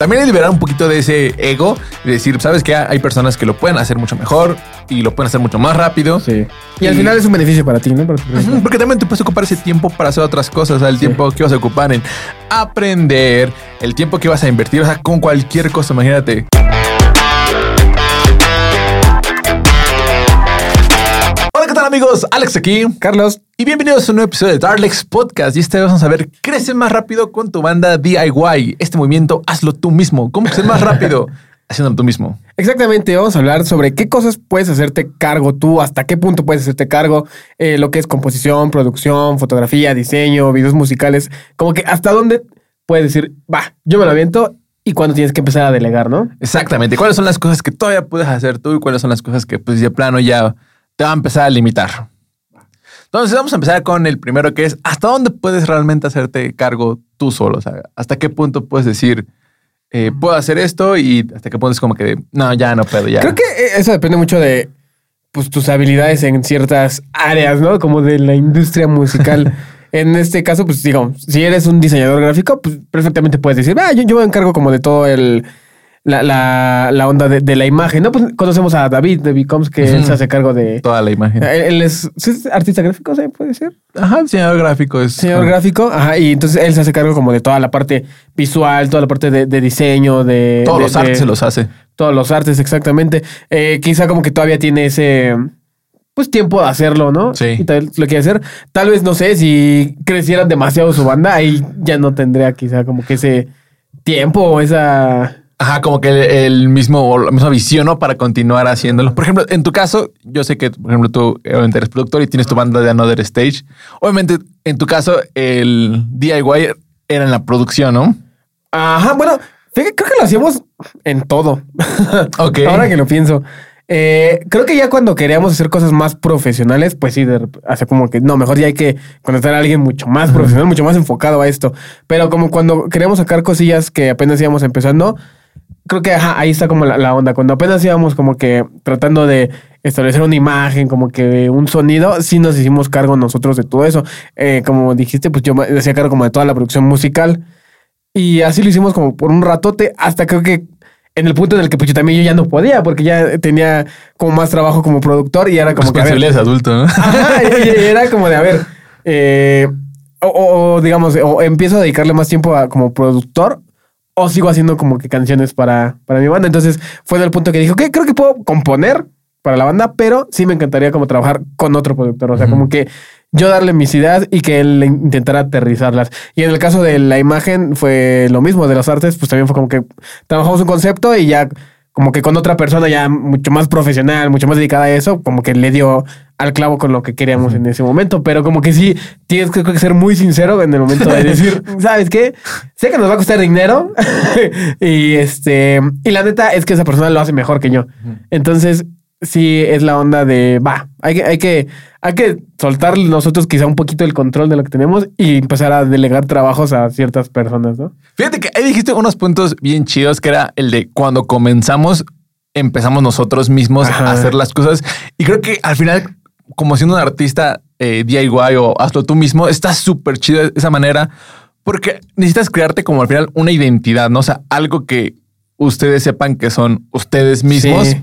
También es liberar un poquito de ese ego y decir, sabes que hay personas que lo pueden hacer mucho mejor y lo pueden hacer mucho más rápido. Sí. Y, al final es un beneficio para ti, ¿no? Para Porque también tú puedes ocupar ese tiempo para hacer otras cosas, o sea, el tiempo que vas a ocupar en aprender, el tiempo que vas a invertir, o sea, con cualquier cosa, imagínate. Amigos? Alex aquí. Carlos, Y bienvenidos a un nuevo episodio de Darlex Podcast. Y esta vez vamos a ver, crece más rápido con tu banda DIY. Este movimiento, hazlo tú mismo. ¿Cómo crecer más rápido? Haciéndolo tú mismo. exactamente, vamos a hablar sobre qué cosas puedes hacerte cargo tú, hasta qué punto puedes hacerte cargo, eh, lo que es composición, producción, fotografía, diseño, videos musicales, como que hasta dónde puedes decir, va, yo me lo aviento y cuándo tienes que empezar a delegar, ¿no? Exactamente. ¿Cuáles son las cosas que todavía puedes hacer tú y cuáles son las cosas que, pues, de plano ya te va a empezar a limitar? Entonces, vamos a empezar con el primero que es hasta dónde puedes realmente hacerte cargo tú solo. O sea, hasta qué punto puedes decir, eh, puedo hacer esto y hasta qué punto es como que, no, ya no puedo, ya. Creo que eh, eso depende mucho de pues, tus habilidades en ciertas áreas, ¿no? Como de la industria musical. en este caso, pues digo, si eres un diseñador gráfico, pues perfectamente puedes decir, ah, yo, yo me encargo como de todo el... La, la, la onda de, de la imagen, ¿no? Pues conocemos a David de Becomes, que él se hace cargo de... toda la imagen. Él, es, ¿sí es artista gráfico, ¿se puede decir? Ajá, diseñador gráfico es. Señor gráfico, ajá, y entonces él se hace cargo como de toda la parte visual, toda la parte de, de diseño, de... Todos de- los artes se los hace. todos los artes, exactamente. Eh, quizá como que todavía tiene ese pues tiempo de hacerlo, ¿no? Sí. Y tal vez lo quiere hacer. Tal vez, no sé, si creciera demasiado su banda, ahí ya no tendría quizá como que ese tiempo o esa. Ajá, como que el, el mismo, o la misma visión, ¿no? Para continuar haciéndolo. Por ejemplo, en tu caso, yo sé que, por ejemplo, tú obviamente eres productor y tienes tu banda de Another Stage. Obviamente, en tu caso, el DIY era en la producción, ¿no? Ajá, bueno, creo que lo hacíamos en todo. Ok. Ahora que lo pienso. Eh, creo que ya cuando queríamos hacer cosas más profesionales, pues sí, de hace como que no, mejor ya hay que contratar a alguien mucho más profesional, mucho más enfocado a esto. Pero como cuando queríamos sacar cosillas que apenas íbamos empezando, creo que ajá, ahí está como la, la onda. Cuando apenas íbamos como que tratando de establecer una imagen, como que un sonido, sí nos hicimos cargo nosotros de todo eso. Eh, como dijiste, pues yo me hacía cargo como de toda la producción musical. Y así lo hicimos como por un ratote, hasta creo que en el punto en el que pues yo también yo ya no podía, porque ya tenía como más trabajo como productor y era como que ver, Responsabilidades adulto, ¿no? Ajá, y- y era como de, a ver, eh, o- o, digamos, o empiezo a dedicarle más tiempo a como productor o sigo haciendo como que canciones para, para mi banda. Entonces fue del punto que dijo, que creo que puedo componer para la banda, pero sí me encantaría como trabajar con otro productor. O sea, como que yo darle mis ideas y que él intentara aterrizarlas. Y en el caso de la imagen fue lo mismo, de las artes, pues también fue como que trabajamos un concepto y ya como que con otra persona ya mucho más profesional, mucho más dedicada a eso, como que le dio al clavo con lo que queríamos en ese momento. Pero como que sí, tienes que, ser muy sincero en el momento de decir, ¿sabes qué? Sé que nos va a costar dinero y este, y la neta es que esa persona lo hace mejor que yo. Entonces, sí es la onda de, va, hay que, hay que, hay que soltar nosotros quizá un poquito el control de lo que tenemos y empezar a delegar trabajos a ciertas personas, ¿no? Fíjate que ahí dijiste unos puntos bien chidos, que era el de cuando comenzamos, empezamos nosotros mismos Ajá. a hacer las cosas. Y creo que al final, como siendo un artista eh, DIY o hazlo tú mismo, está súper chido esa manera, porque necesitas crearte como al final una identidad, ¿no? O sea, algo que ustedes sepan que son ustedes mismos. Sí.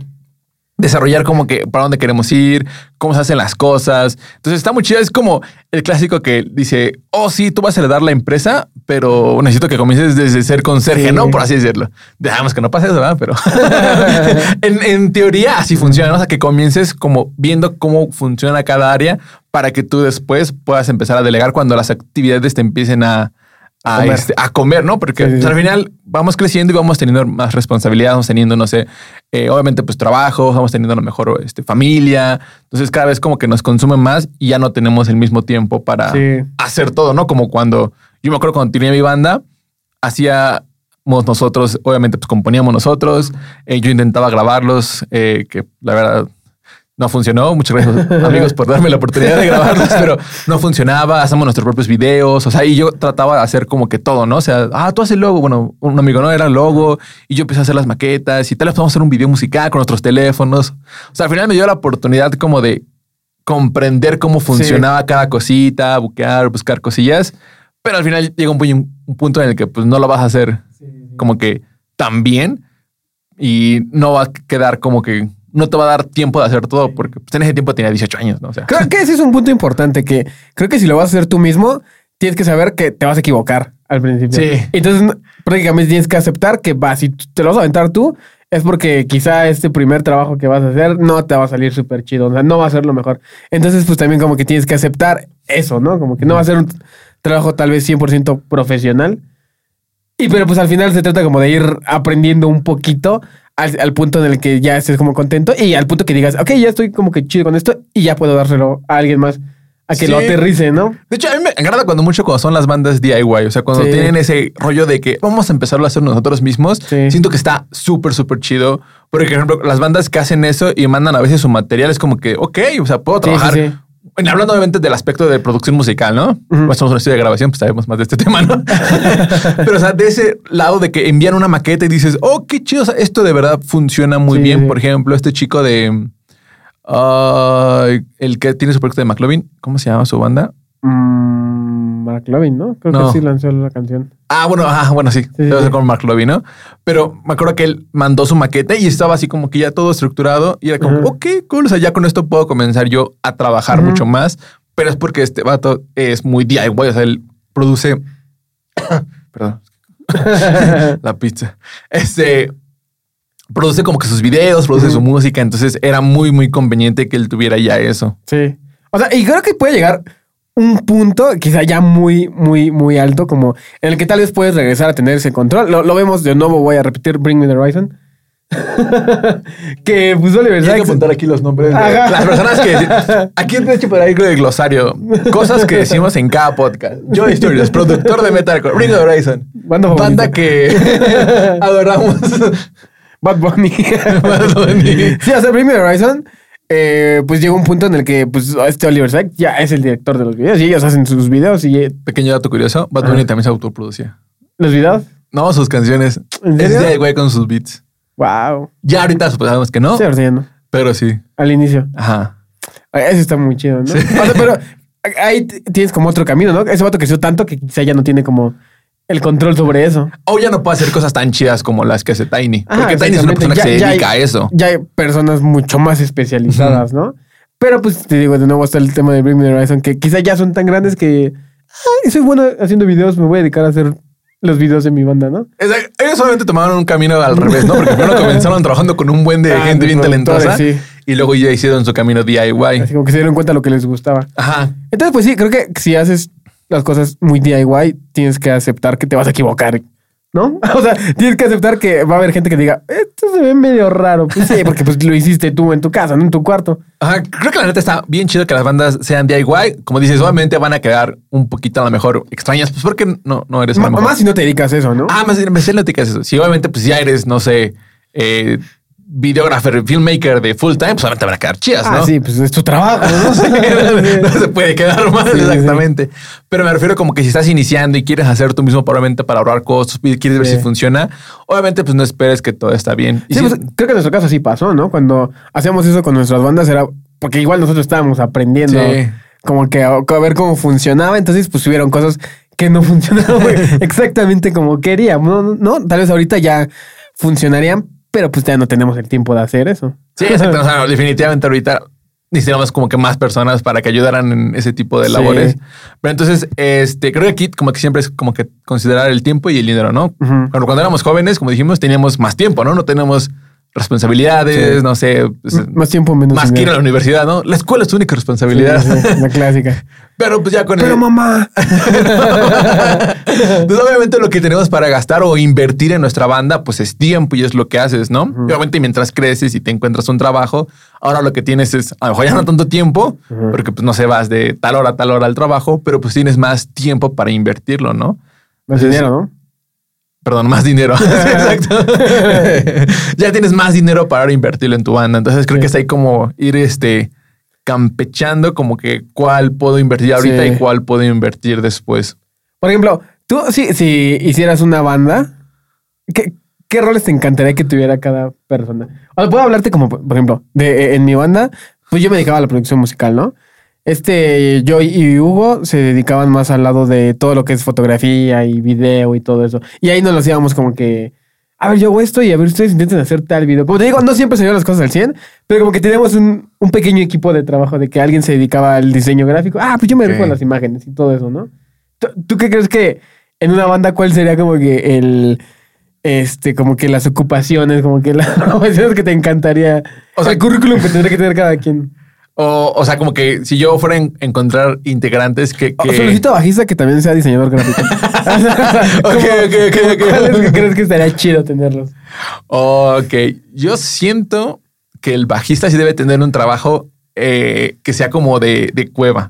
Desarrollar como que para dónde queremos ir, cómo se hacen las cosas. Entonces está muy chido. Es como el clásico que dice, oh, sí, tú vas a heredar la empresa, pero necesito que comiences desde ser conserje, Sí. ¿no? Por así decirlo. Dejamos que no pase eso, ¿verdad? Pero en, en teoría así funciona. ¿no? O sea, que comiences como viendo cómo funciona cada área para que tú después puedas empezar a delegar cuando las actividades te empiecen a, a, Comer. este, a comer, ¿no? Porque Sí, sí, pues, al final vamos creciendo y vamos teniendo más responsabilidad, vamos teniendo, no sé, eh, obviamente pues trabajo, vamos teniendo a lo mejor este, familia. Entonces cada vez como que nos consume más y ya no tenemos el mismo tiempo para hacer todo, ¿no? Como cuando, yo me acuerdo cuando tenía mi banda, hacíamos nosotros, obviamente pues componíamos nosotros, eh, yo intentaba grabarlos, eh, que la verdad no funcionó. Muchas gracias amigos por darme la oportunidad de grabarlos, pero no funcionaba. Hacemos nuestros propios videos. O sea, y yo trataba de hacer como que todo, ¿no? O sea, ah, tú haces el logo. Bueno, un amigo no era logo y yo empecé a hacer las maquetas y tal vez podemos hacer un video musical con nuestros teléfonos. O sea, al final me dio la oportunidad como de comprender cómo funcionaba cada cosita, buquear, buscar cosillas. Pero al final llega un, pu- un punto en el que pues no lo vas a hacer como que tan bien y no va a quedar como que no te va a dar tiempo de hacer todo porque pues, en ese tiempo tenía 18 años, ¿no? O sea, Creo que ese es un punto importante que creo que si lo vas a hacer tú mismo, tienes que saber que te vas a equivocar al principio. Sí. Entonces, prácticamente tienes que aceptar que va, si te lo vas a aventar tú, es porque quizá este primer trabajo que vas a hacer no te va a salir súper chido, o sea, no va a ser lo mejor. Entonces, pues también como que tienes que aceptar eso, ¿no? Como que no va a ser un trabajo tal vez 100% profesional. Y pero pues al final se trata como de ir aprendiendo un poquito al, al punto en el que ya estés como contento y al punto que digas, ok, ya estoy como que chido con esto y ya puedo dárselo a alguien más a que lo aterrice, ¿no? De hecho, a mí me agrada cuando mucho cuando son las bandas DIY, o sea, cuando Sí. tienen ese rollo de que vamos a empezarlo a hacer nosotros mismos, Sí. siento que está súper, súper chido. Porque, por ejemplo, las bandas que hacen eso y mandan a veces su material es como que, ok, o sea, puedo trabajar. Bueno, hablando obviamente del aspecto de producción musical, ¿no? Ujú. Pues somos un estudio de grabación, pues sabemos más de este tema, ¿no? Pero, o sea, de ese lado de que envían una maqueta y dices, oh, qué chido, o sea, esto de verdad funciona muy Sí, bien. Por ejemplo, este chico de... ah, el que tiene su proyecto de McLovin, ¿cómo se llama su banda? Mm, Mark Lovin, ¿no? Creo No. que sí lanzó la canción. Ah, bueno, ajá, bueno, sí. Debe sí. ser con Mark Lobby, ¿no? Pero me acuerdo que él mandó su maqueta y estaba así como que ya todo estructurado y era como, ok, cool. O sea, ya con esto puedo comenzar yo a trabajar mucho más. Pero es porque este vato es muy DIY. O sea, él produce. Perdón. la pizza. Este. Produce como que sus videos, produce su música. Entonces era muy, muy conveniente que él tuviera ya eso. Sí. O sea, y creo que puede llegar un punto, quizá ya muy, muy, muy alto, como en el que tal vez puedes regresar a tener ese control. Lo, lo vemos de nuevo, voy a repetir, Bring Me the Horizon. que pues Oliver Y hay que Sacks- apuntar aquí los nombres de Ajá. las personas que. Aquí de hecho por ahí el glosario. Cosas que decimos en cada podcast. Joy Studios, productor de Metalcore. Ring of the Horizon. Banda. Banda que adoramos. Bad Bunny. Bad Bunny. sí, o sea, Bring Me the Horizon. Eh, pues llega un punto en el que pues este Oliver Sacks ya es el director de los videos y ellos hacen sus videos y eh, Pequeño dato curioso: Bad Bunny también se autoproducía. los videos. No, sus canciones. ¿En Es de güey con sus beats. Wow. Ya ahorita sabemos que no, Estoy ardiendo. pero sí. Al inicio. Ajá. Eso está muy chido, ¿no? Sí. O sea, pero ahí tienes como otro camino, ¿no? Ese vato creció tanto que quizá ya no tiene como el control sobre eso. O ya no puede hacer cosas tan chidas como las que hace Tiny. Ajá, porque Tiny es una persona que se dedica hay- a eso. Ya hay personas mucho más especializadas, ¿no? Pero pues te digo, de nuevo está el tema de Bring Me the Horizon, que quizá ya son tan grandes que soy bueno haciendo videos, me voy a dedicar a hacer los videos de mi banda, ¿no? Exacto. Ellos solamente tomaron un camino al revés, ¿no? Porque primero comenzaron trabajando con un buen de Ah, gente bien talentosa sí. y luego ya hicieron su camino DIY. Así como que se dieron cuenta de lo que les gustaba. Ajá. Entonces, pues sí, creo que si haces las cosas muy DIY, tienes que aceptar que te vas a equivocar, ¿no? O sea, tienes que aceptar que va a haber gente que diga, esto se ve medio raro. Pues sí, porque pues lo hiciste tú en tu casa, no en tu cuarto. Ajá. Creo que la neta está bien chido que las bandas sean DIY. Como dices, obviamente van a quedar un poquito a lo mejor extrañas, pues porque no, no eres a más si no te dedicas a eso, ¿no? Ah, más me sé no te digas eso. Si obviamente, pues ya eres, no sé, eh, videógrafo, filmmaker de full time, pues obviamente van a quedar chidas, Ah, ¿no? sí, pues es tu trabajo, ¿no? no se puede quedar mal, Sí, sí, sí. exactamente. Pero me refiero como que si estás iniciando y quieres hacer tú mismo probablemente para ahorrar costos quieres ver Sí. si funciona, obviamente pues no esperes que todo está bien. Y Sí, si- pues, creo que en nuestro caso sí pasó, ¿no? Cuando hacíamos eso con nuestras bandas era porque igual nosotros estábamos aprendiendo Sí. como que a, a ver cómo funcionaba, entonces pues hubieron cosas que no funcionaban exactamente como queríamos. ¿no? Tal vez ahorita ya funcionarían, pero pues ya no tenemos el tiempo de hacer eso. Sí, exacto. O sea, definitivamente ahorita necesitamos como que más personas para que ayudaran en ese tipo de Sí. labores. Pero entonces, este, creo que aquí como que siempre es como que considerar el tiempo y el dinero, ¿no? Cuando, cuando éramos jóvenes, como dijimos, teníamos más tiempo, ¿no? No tenemos responsabilidades, Sí. no sé, pues, más tiempo, menos más que ir a dinero. la universidad, ¿no? La escuela es tu única responsabilidad. Sí, sí, la clásica. Pero pues ya con Pero el... mamá. Pues obviamente lo que tenemos para gastar o invertir en nuestra banda, pues es tiempo y es lo que haces, ¿no? Y obviamente mientras creces y te encuentras un trabajo, ahora lo que tienes es, a lo mejor ya no tanto tiempo, porque pues no se vas de tal hora a tal hora al trabajo, pero pues tienes más tiempo para invertirlo, ¿no? Más Entonces, dinero, ¿no? Perdón, más dinero. Exacto. ya tienes más dinero para invertirlo en tu banda. Entonces creo Sí. que es ahí como ir este campechando como que cuál puedo invertir ahorita Sí. y cuál puedo invertir después. Por ejemplo, tú si, si hicieras una banda, ¿qué, qué roles te encantaría que tuviera cada persona? O sea, puedo hablarte como, por ejemplo, de en mi banda, pues yo me dedicaba a la producción musical, ¿no? Este, yo y Hugo se dedicaban más al lado de todo lo que es fotografía y video y todo eso. Y ahí nos lo hacíamos como que a ver, yo hago esto y a ver, ustedes intenten hacer tal video. Como te digo, no siempre se dieron las cosas al 100, pero como que teníamos un, un pequeño equipo de trabajo de que alguien se dedicaba al diseño gráfico. Ah, pues yo me dedico a las imágenes y todo eso, ¿no? ¿Tú, tú qué crees que en una banda cuál sería como que el... Este, como que las ocupaciones, como que las ocupaciones que te encantaría. O sea, el currículum que tendría que tener cada quien. O, o sea, como que si yo fuera a en- encontrar integrantes que... O que... solicito bajista que también sea diseñador gráfico. Ok, ok, ok, ok. ¿Cuáles que crees que estaría chido tenerlos? Ok, yo siento que el bajista sí debe tener un trabajo eh, que sea como de, de cueva.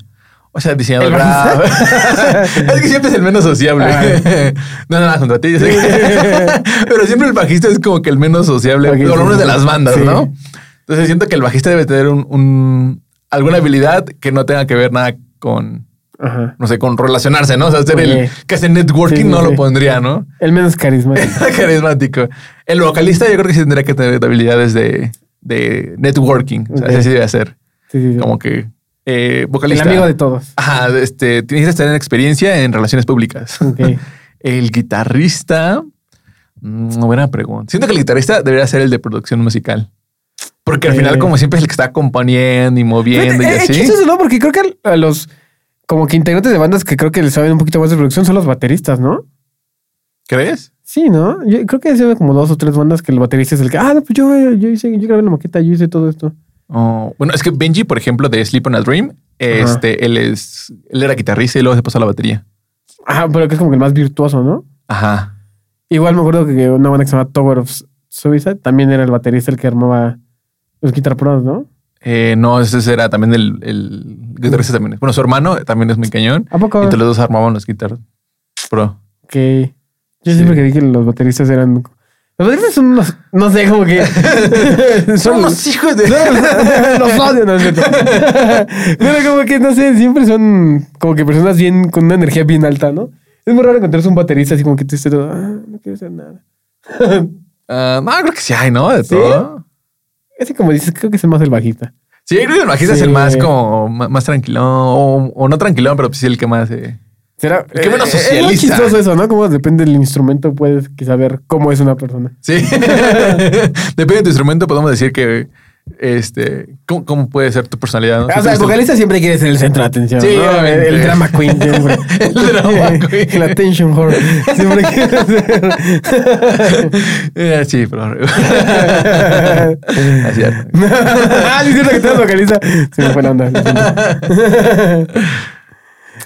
O sea, diseñador gráfico. es que siempre es el menos sociable. Ah. no, nada contra ti. Pero siempre el bajista es como que el menos sociable. Por lo menos de las bandas, Sí. ¿no? Entonces siento que el bajista debe tener un, un- alguna habilidad que no tenga que ver nada con, Ajá. no sé, con relacionarse, ¿no? O sea, hacer el que hace networking Sí, sí, no lo pondría, ¿no? El menos carismático. Carismático. El vocalista yo creo que sí tendría que tener habilidades de, de networking. O sea, Ok. ese sí debe ser. Sí, sí. Como que eh, el vocalista. amigo de todos. Ajá, este, tienes que tener experiencia en relaciones públicas. Ok. El guitarrista. mm, buena pregunta. Siento que el guitarrista debería ser el de producción musical. Porque al final, como siempre, es el que está componiendo y moviendo y Eh, eh, así. chistoso, ¿no? Porque creo que a los como que integrantes de bandas que creo que les saben un poquito más de producción son los bateristas, ¿no? ¿Crees? Sí, ¿no? Yo creo que hay como dos o tres bandas que el baterista es el que, ah, no, pues yo, yo hice, yo grabé la maqueta, yo hice todo esto. Oh, bueno, es que Benji, por ejemplo, de Sleep on a Dream, este, él es, él era guitarrista y luego se pasó a la batería. Ah, pero que es como que el más virtuoso, ¿no? Ajá. Igual me acuerdo que una banda que se llama Tower of Suicide también era el baterista el que armaba los Guitar Pros, ¿no? Eh, no, ese era también el, el guitarrista también. Bueno, su hermano también es muy cañón. ¿A poco? Entre los dos armaban los guitar pro. Que yo Sí. siempre creí que los bateristas eran. Los bateristas son unos. No sé, como que. son los. hijos de... los odio, no es cierto. Pero como que, no sé, siempre son como que personas bien, con una energía bien alta, ¿no? Es muy raro encontrarse un baterista así como que tú estés todo, ah, no quiero hacer nada. Ah, no, creo que sí hay, ¿no? De ¿Sí? todo. Ese como dices, creo que es el más el bajista. Sí, creo que el bajista es el más como más, tranquilón o, o no tranquilón, pero pues sí el que más... eh, Será. Qué menos eh, Es muy socialista. chistoso eso, ¿no? Como depende del instrumento, puedes que saber cómo es una persona. Sí. Depende de tu instrumento, podemos decir que este, ¿cómo, cómo puede ser tu personalidad? ¿no? O sea, el vocalista siempre quiere ser el centro de atención. Sí, ¿no? el, drama queen siempre. El drama queen. El attention whore. Siempre quiere ser. Eh, sí, pero. Así es. ah, sí, es cierto que tú eres vocalista. Se me fue la onda.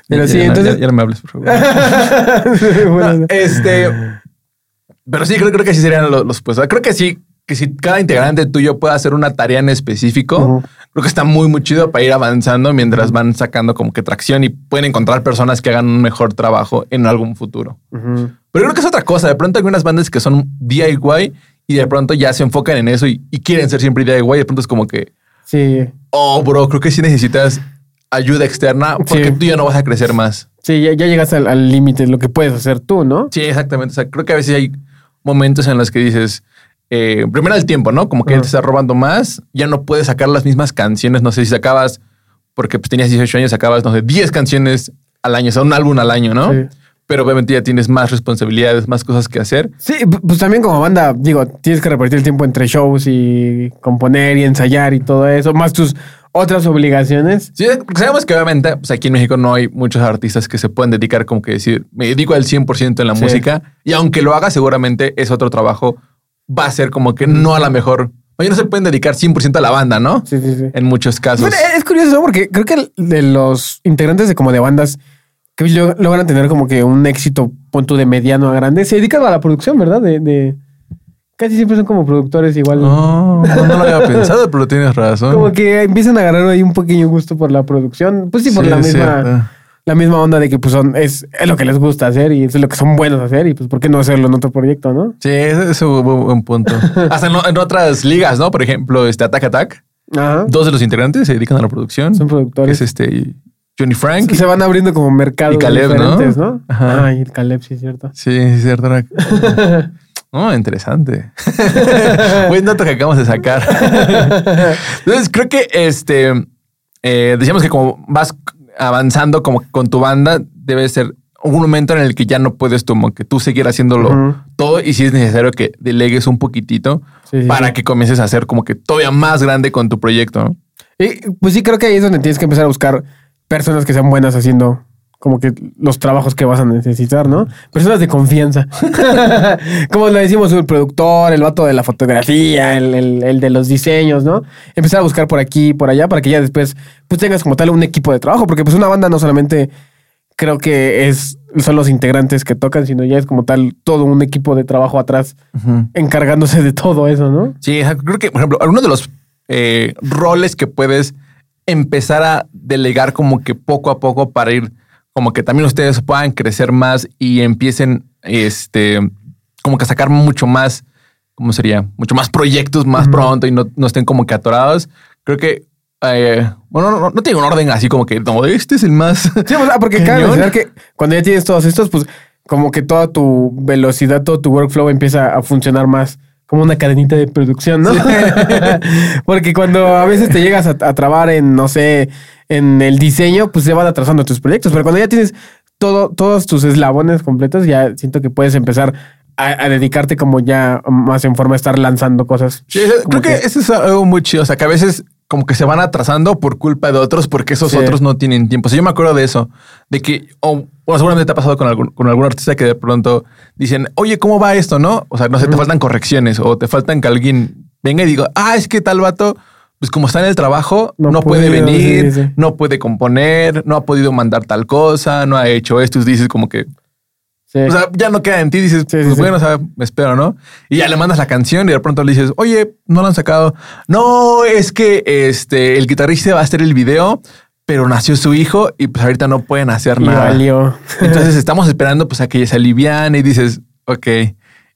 Pero sí, Ya, entonces. Ya, ya no me hables, por favor. Este. Pero sí, creo, creo que sí serían los, los puestos. Creo que sí, que si cada integrante tuyo puede hacer una tarea en específico, creo que está muy, muy chido para ir avanzando mientras van sacando como que tracción y pueden encontrar personas que hagan un mejor trabajo en algún futuro. Pero creo que es otra cosa. De pronto hay algunas bandas que son DIY y de pronto ya se enfocan en eso y, y quieren ser siempre DIY. De pronto es como que, Sí. oh, bro, creo que sí necesitas ayuda externa porque Sí. tú ya no vas a crecer más. Sí, ya, ya llegas al al límite de lo que puedes hacer tú, ¿no? Sí, exactamente. O sea, creo que a veces hay momentos en los que dices, eh, primero el tiempo, ¿no? Como que Ajá. te está robando más, ya no puedes sacar las mismas canciones. No sé si sacabas, porque pues, tenías 18 años, sacabas, no sé, 10 canciones al año, o sea, un álbum al año, ¿no? Sí. Pero obviamente ya tienes más responsabilidades, más cosas que hacer. Sí, pu- pues también como banda, digo, tienes que repartir el tiempo entre shows y componer y ensayar y todo eso, más tus otras obligaciones. Sí, porque sabemos que obviamente pues aquí en México no hay muchos artistas que se pueden dedicar como que decir, me dedico al 100% en la Sí. música y aunque lo haga seguramente es otro trabajo, va a ser como que no a la mejor. Oye, no se pueden dedicar 100% a la banda, ¿no? Sí, sí, sí. En muchos casos. Bueno, es curioso. Porque creo que de los integrantes de como de bandas que lo- logran tener como que un éxito punto de mediano a grande, se dedican a la producción, ¿verdad? De, de- casi siempre son como productores igual. No, no, no lo había pensado, pero tienes razón. Como que empiezan a agarrar ahí un pequeño gusto por la producción. Pues sí, por Sí, la misma. La misma onda de que pues son, es, es lo que les gusta hacer y es lo que son buenos a hacer y pues ¿por qué no hacerlo en otro proyecto, no? Sí, ese fue un buen punto. Hasta en, en otras ligas, ¿no? Por ejemplo, este Attack Attack. Ajá. Dos de los integrantes se dedican a la producción. Son que productores. es este Johnny Frank. Se van abriendo como mercados Y Caleb, ¿no? diferentes, ¿no? Ajá. Ay, el Caleb, sí es cierto. Sí, es cierto. Oh, interesante. Buen dato que acabamos de sacar. Entonces, creo que este eh, decíamos que como vas avanzando como con tu banda, debe ser un momento en el que ya no puedes como que tú seguir haciéndolo Ujú. todo y si es necesario que delegues un poquitito sí, para sí. que comiences a hacer como que todavía más grande con tu proyecto. ¿no? Y, pues sí, creo que ahí es donde tienes que empezar a buscar personas que sean buenas haciendo como que los trabajos que vas a necesitar, ¿no? Personas de confianza. como le decimos, el productor, el vato de la fotografía, el, el- el de los diseños, ¿no? Empezar a buscar por aquí, por allá, para que ya después pues tengas como tal un equipo de trabajo, porque pues una banda no solamente creo que es son los integrantes que tocan, sino ya es como tal todo un equipo de trabajo atrás encargándose de todo eso, ¿no? Sí, creo que, por ejemplo, uno de los eh, roles que puedes empezar a delegar como que poco a poco para ir, como que también ustedes puedan crecer más y empiecen, este, como que a sacar mucho más, ¿cómo sería? Mucho más proyectos más pronto y no, no estén como que atorados. Creo que, eh, bueno, no, no, no tiene un orden así como que, no, este es el más... Sí, o sea, porque cabe mencionar que cuando ya tienes todos estos, pues como que toda tu velocidad, todo tu workflow empieza a funcionar más como una cadenita de producción, ¿no? porque cuando a veces te llegas a, a trabar en, no sé, en el diseño, pues se van atrasando tus proyectos. Pero cuando ya tienes todo, todos tus eslabones completos, ya siento que puedes empezar a, a dedicarte como ya más en forma de estar lanzando cosas. Sí, creo que, que- eso es algo muy chido. O sea, que a veces como que se van atrasando por culpa de otros porque esos Sí. otros no tienen tiempo. O sea, yo me acuerdo de eso, de que, o bueno, seguramente te ha pasado con algún, con algún artista que de pronto dicen, oye, ¿cómo va esto? No? O sea, no sé, te faltan correcciones o te faltan que alguien venga y diga, ah, es que tal vato, pues como está en el trabajo, no, No puede puede, venir, sí, sí. no puede componer, no ha podido mandar tal cosa, no ha hecho esto. Y dices como que, Sí. o sea, ya no queda en ti. Dices, Sí, pues sí. bueno, o sea, me espero, ¿no? Y ya le mandas la canción y de pronto le dices, oye, no lo han sacado. No, es que este, el guitarrista va a hacer el video, pero nació su hijo y pues ahorita no pueden hacer y nada. valió. Entonces estamos esperando pues a que se aliviane y dices, ok.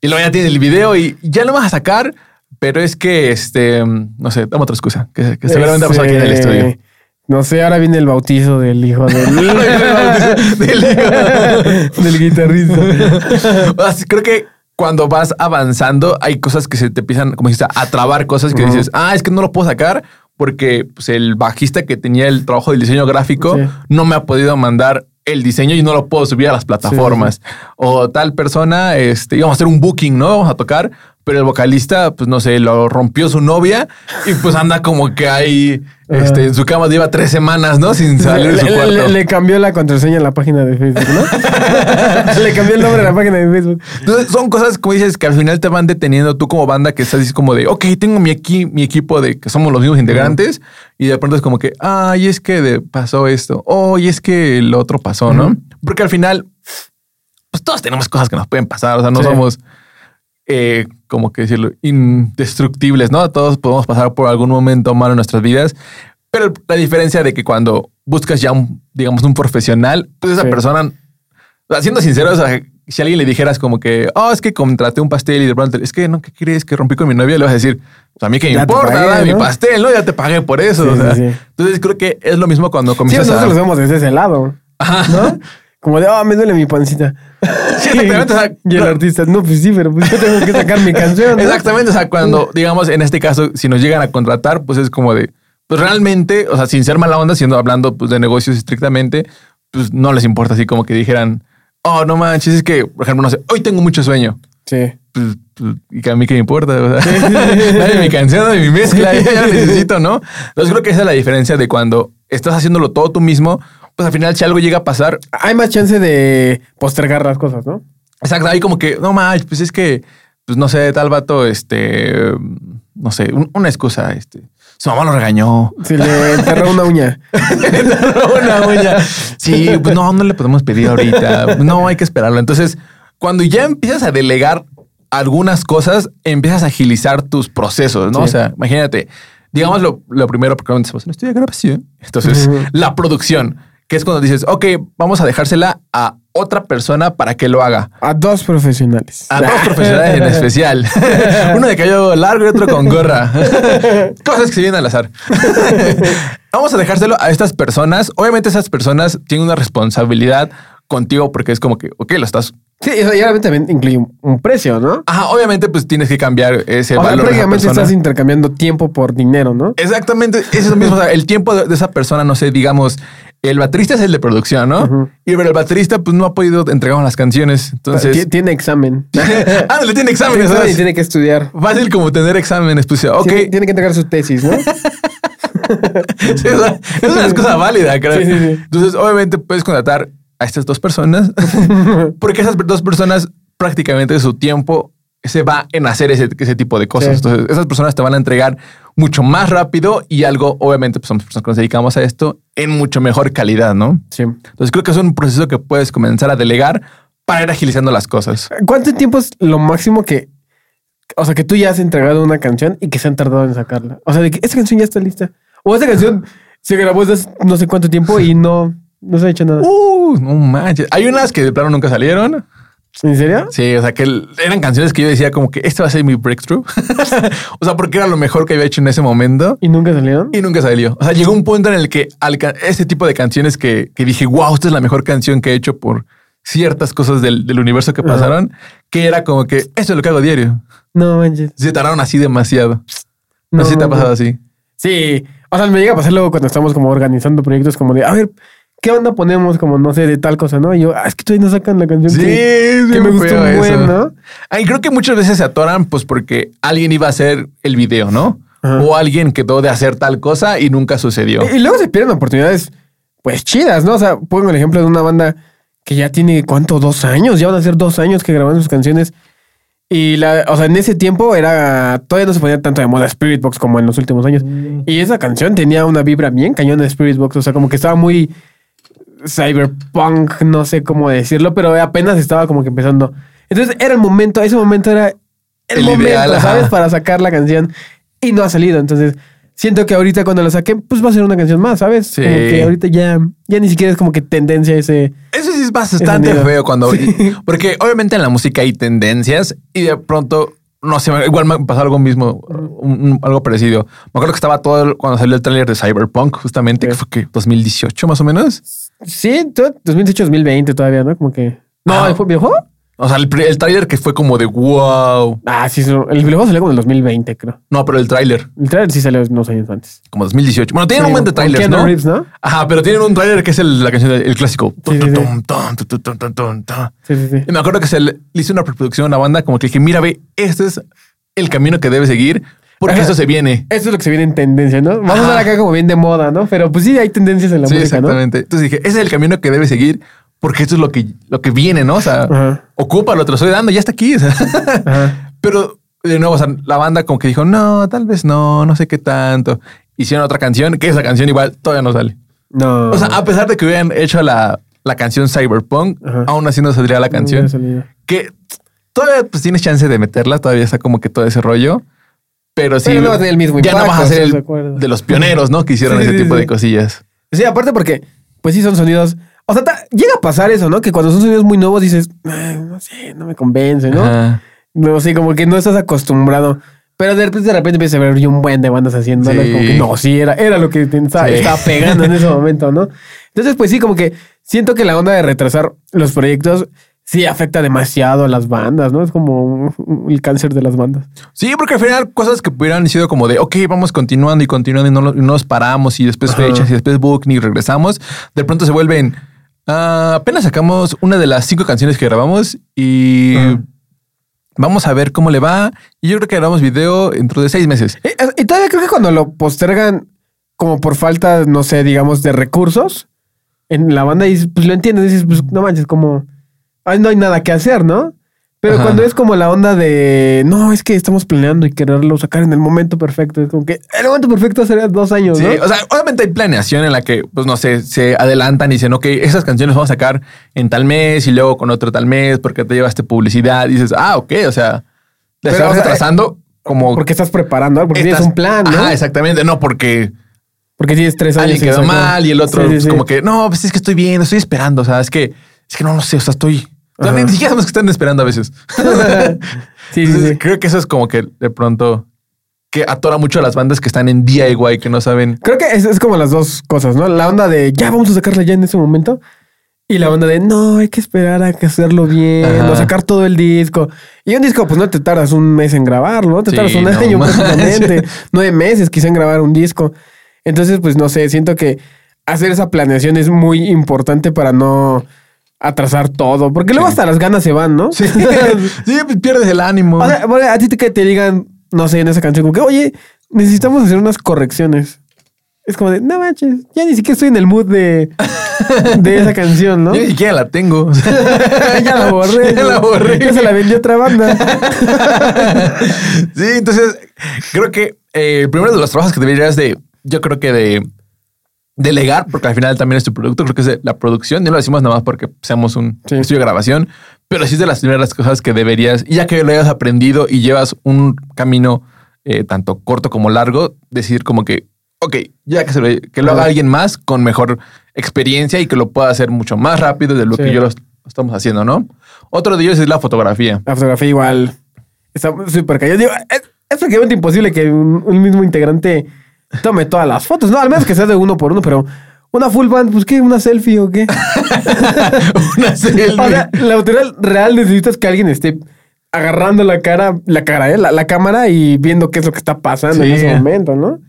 Y luego ya tiene el video y ya lo vas a sacar, pero es que, este, no sé, dame otra excusa, que, que seguramente pasado aquí en el Este, estudio. No sé, ahora viene el bautizo del hijo del, Del hijo. del guitarrista. Así, Creo que cuando vas avanzando, hay cosas que se te empiezan, como dices, a trabar cosas que dices, ah, es que no lo puedo sacar porque pues, el bajista que tenía el trabajo del diseño gráfico Sí. no me ha podido mandar el diseño y no lo puedo subir a las plataformas. O tal persona, este, íbamos a hacer un booking, ¿no? Vamos a tocar, pero el vocalista, pues no sé, lo rompió su novia y pues anda como que ahí, este, en su cama lleva tres semanas, ¿no? Sin salir de su le- cuarto. le cambió la contraseña en la página de Facebook, ¿no? le cambió el nombre a la página de Facebook. Entonces, son cosas, como dices, que al final te van deteniendo tú como banda que estás así como de, ok, tengo mi, mi equipo de que somos los mismos integrantes y de pronto es como que, ay, es que de- pasó esto, oh, y es que el otro pasó, ¿no? Porque al final, pues todos tenemos cosas que nos pueden pasar, o sea, no Sí. somos, eh, como que decirlo, indestructibles, ¿no? Todos podemos pasar por algún momento malo en nuestras vidas, pero la diferencia de que cuando buscas ya un, digamos, un profesional, pues esa Sí. persona siendo sincero, o sea, si a alguien le dijeras como que, oh, es que contraté un pastel y de pronto, es que no, ¿qué crees? Que rompí con mi novia, le vas a decir, pues a mí que importa, pagué, mi pastel, ¿no? Ya te pagué por eso. Sí, o sea. sí, sí. Entonces creo que es lo mismo cuando Sí, comienzas nosotros a... los vemos desde ese lado, Ajá. ¿no? Como de, oh, me duele mi pancita. Sí, exactamente, o sea, y el no. artista, no, pues sí, pero pues yo tengo que sacar mi canción. ¿no? Exactamente, o sea, cuando, digamos, en este caso, si nos llegan a contratar, pues es como de, pues realmente, o sea, sin ser mala onda, siendo hablando pues, de negocios estrictamente, pues no les importa así como que dijeran, oh, no manches, es que, por ejemplo, no sé, hoy tengo mucho sueño. Sí. pues, pues, y que a mí que me importa, o sea, dame mi canción, dame mi mezcla, ya la necesito, ¿no? Entonces creo que esa es la diferencia de cuando estás haciéndolo todo tú mismo, pues al final si algo llega a pasar, Hay más chance de postergar las cosas, ¿no? exacto, ahí como que, no manches, pues es que, pues no sé, tal vato, este, no sé, un- una excusa, este, su mamá lo regañó. Si le enterró una uña. una uña. Sí, pues no, no le podemos pedir ahorita. No, hay que esperarlo. Entonces, cuando ya empiezas a delegar algunas cosas, empiezas a agilizar tus procesos, ¿no? Sí. O sea, imagínate, digamos lo, lo primero, porque en estudio de grabación, entonces Ujú. la producción, que es cuando dices, ok, vamos a dejársela a otra persona para que lo haga. A dos profesionales. A dos profesionales en especial. Uno de cabello largo y otro con gorra. Cosas que se vienen al azar. Vamos a dejárselo a estas personas. Obviamente esas personas tienen una responsabilidad contigo porque es como que, ok, lo estás... Sí, eso ya obviamente también incluye un- precio, ¿no? Ajá, obviamente pues tienes que cambiar ese O sea, valor de esa prácticamente estás intercambiando tiempo por dinero, ¿no? Exactamente, eso es lo mismo. O sea, el tiempo de esa persona, no sé, digamos, el baterista es el de producción, ¿no? Y pero el baterista pues no ha podido entregar las canciones. Entonces, Tiene examen. ah, le tiene exámenes, Tiene examen y ¿sabes? tiene que estudiar. Fácil como tener exámenes, pues, ok. Tiene, tiene que entregar su tesis, ¿no? Sí, o sea, es una cosa válida, creo. Sí, sí, sí. Entonces, obviamente puedes contratar a estas dos personas porque esas dos personas prácticamente su tiempo se va en hacer ese, ese tipo de cosas. Entonces, esas personas te van a entregar mucho más rápido y algo, obviamente, pues somos personas que nos dedicamos a esto en mucho mejor calidad, ¿no? sí. Entonces, creo que es un proceso que puedes comenzar a delegar para ir agilizando las cosas. ¿Cuánto tiempo es lo máximo que... O sea, que tú ya has entregado una canción y que se han tardado en sacarla? O sea, de que esa canción ya está lista. O esa canción se grabó desde no sé cuánto tiempo y no, no se ha hecho nada. Uh, no manches. Hay unas que de plano nunca salieron. ¿En serio? Sí, o sea, que eran canciones que yo decía como que este va a ser mi breakthrough. o sea, porque era lo mejor que había hecho en ese momento ¿Y nunca salieron? y nunca salió. O sea, llegó un punto en el que ese tipo de canciones que, que dije, wow, esta es la mejor canción que he hecho por ciertas cosas del, del universo que Ajá. pasaron, que era como que esto es lo que hago diario. No manches. Se tardaron así demasiado. No, No, sé si te ha no. pasado así. Sí. O sea, me llega a pasar luego cuando estamos como organizando proyectos como de, a ver, ¿qué onda ponemos como, no sé, de tal cosa, no? Y yo, ah, es que todavía no sacan la canción Sí, que, sí que me gustó feo un eso. buen, ¿no? Ay, creo que muchas veces se atoran pues porque alguien iba a hacer el video, ¿no? Ajá. O alguien quedó de hacer tal cosa y nunca sucedió. Y, y luego se pierden oportunidades, pues chidas, ¿no? O sea, pongo el ejemplo de una banda que ya tiene, ¿cuánto? Dos años, ya van a ser dos años que grabaron sus canciones. Y la, o sea, en ese tiempo era, todavía no se ponía tanto de moda Spirit Box como en los últimos años. Y esa canción tenía una vibra bien cañón de Spirit Box, o sea, como que estaba muy cyberpunk, no sé cómo decirlo, pero apenas estaba como que empezando. Entonces era el momento, ese momento era el, El momento, ideal. ¿sabes? Para sacar la canción y no ha salido. Entonces siento que ahorita cuando la saquen, pues va a ser una canción más, ¿sabes? Sí. Como que ahorita ya, ya ni siquiera es como que tendencia ese. Eso sí es bastante feo cuando... Sí. Porque obviamente en la música hay tendencias y de pronto, no sé, igual me pasó algo mismo, un- algo parecido. Me acuerdo que estaba todo el- cuando salió el tráiler de Cyberpunk, justamente, Sí. que fue que 2018 más o menos. Sí, todo 2018, 2020 todavía, ¿no? Como que. No, Ah. ¿fue videojuego? O sea, el, el tráiler que fue como de wow. Ah, sí, el videojuego salió como en el 2020, creo. No, pero el tráiler, El trailer sí salió unos años antes. como 2018. Bueno, tienen Sí, un buen de trailers, ¿no? Reeves, ¿no? Ajá, pero tienen un tráiler que es el- la canción del el clásico. Sí, sí. Y me acuerdo que se le le hizo una preproducción a una banda como que dije, mira, ve, este es el camino que debe seguir porque Ajá. eso se viene. Esto es lo que se viene en tendencia, ¿no? Vamos a estar acá como bien de moda, ¿no? Pero pues sí, hay tendencias en la Sí, música, ¿no? exactamente. Entonces dije, ese es el camino que debe seguir porque esto es lo que, lo que viene, ¿no? O sea, Ajá. ocúpalo, te lo estoy dando, ya está aquí. o sea. Ajá. Pero de nuevo, o sea, la banda como que dijo, no, tal vez no, no sé qué tanto. Hicieron otra canción, que esa canción igual todavía no sale. No. O sea, a pesar de que hubieran hecho la, la canción Cyberpunk, aún así no saldría la No canción. que todavía pues tienes chance de meterla, todavía está como que todo ese rollo. Pero sí, Pero no va a tener el mismo ya no impacto, vas a ser ¿estás el de los pioneros, ¿no? Que hicieron Sí, ese sí, tipo sí. de cosillas. Sí, aparte porque, pues sí, son sonidos. O sea, ta- llega a pasar eso, ¿no? Que cuando son sonidos muy nuevos dices, "Ay, no sé, no me convence, ¿no? Ajá. No sé, como que no estás acostumbrado. Pero de repente, de repente empiezas a ver un buen de bandas haciéndolo. Como que no, sí, era, era lo que Sí. estaba pegando en ese momento, ¿no? Entonces, pues sí, como que siento que la onda de retrasar los proyectos sí afecta demasiado a las bandas, ¿no? Es como el cáncer de las bandas. Sí, porque al final cosas que hubieran sido como de, ok, vamos continuando y continuando y no, y nos paramos y después Ajá. fechas y después booking y regresamos, de pronto se vuelven, ah, apenas sacamos una de las cinco canciones que grabamos y Ajá. vamos a ver cómo le va. Y yo creo que grabamos video dentro de seis meses. Eh, eh, Y todavía creo que cuando lo postergan como por falta, no sé, digamos, de recursos en la banda, y pues lo entiendes, dices, pues no manches, como, ay, no hay nada que hacer, ¿no? Pero Ajá. cuando es como la onda de, no, es que estamos planeando y quererlo sacar en el momento perfecto, es como que el momento perfecto sería dos años, Sí, ¿no? o sea, obviamente hay planeación en la que, pues no sé, se adelantan y dicen, ok, esas canciones vamos a sacar en tal mes y luego con otro tal mes porque te llevaste publicidad. Y dices, ah, ok, o sea, te Pero, estás o sea, retrasando como. Porque estás preparando algo, porque estás- tienes un plan, ¿no? Ajá, exactamente. No, porque Porque tienes tres años. alguien quedó mal y el otro, Sí, pues, como que, no, pues es que estoy viendo, estoy esperando. O sea, es que, es que no lo sé, o sea, estoy. Ajá. Ni siquiera sabemos que están esperando a veces. Sí, sí, Entonces, sí. Creo que eso es como que de pronto que atora mucho a las bandas que están en DIY, que no saben. Creo que es, es como las dos cosas, ¿no? La onda de ya vamos a sacarla ya en ese momento. Y la onda de no, hay que esperar a que hacerlo bien, Ajá. o sacar todo el disco. Y un disco, pues no te tardas un mes en grabarlo, ¿no? Te Sí, tardas un no año prácticamente. Nueve meses quizá en grabar un disco. Entonces, pues no sé, siento que hacer esa planeación es muy importante para no atrasar todo. Porque luego hasta las ganas se van, ¿no? Sí, sí, pues pierdes el ánimo. O sea, bueno, a ti te, que te digan, no sé, en esa canción, como que, oye, necesitamos hacer unas correcciones. Es como de, no manches, ya ni siquiera estoy en el mood de, de esa canción, ¿no? Yo ni siquiera la tengo. ya la borré. Ya la borré. Ya se la vendió otra banda. sí, entonces creo que eh, el primero de los trabajos que deberías de, yo creo que de delegar, porque al final también es tu producto, creo que es la producción. Y no lo decimos nada más porque seamos un Sí. estudio de grabación, pero sí es de las primeras cosas que deberías, y ya que lo hayas aprendido y llevas un camino eh, tanto corto como largo, decir como que, ok, ya que, se lo, que lo haga alguien más con mejor experiencia y que lo pueda hacer mucho más rápido de lo Sí. que yo lo est- estamos haciendo, ¿no? Otro de ellos es la fotografía. La fotografía igual está súper callada. Digo, es, es prácticamente imposible que un, un mismo integrante tome todas las fotos, ¿no? Al menos que sea de uno por uno, pero una full band, pues qué, una selfie o qué. Una selfie. O sea, la autoridad real necesitas que alguien esté agarrando la cara, la cara, ¿eh? la, la cámara y viendo qué es lo que está pasando en ese momento, ¿no?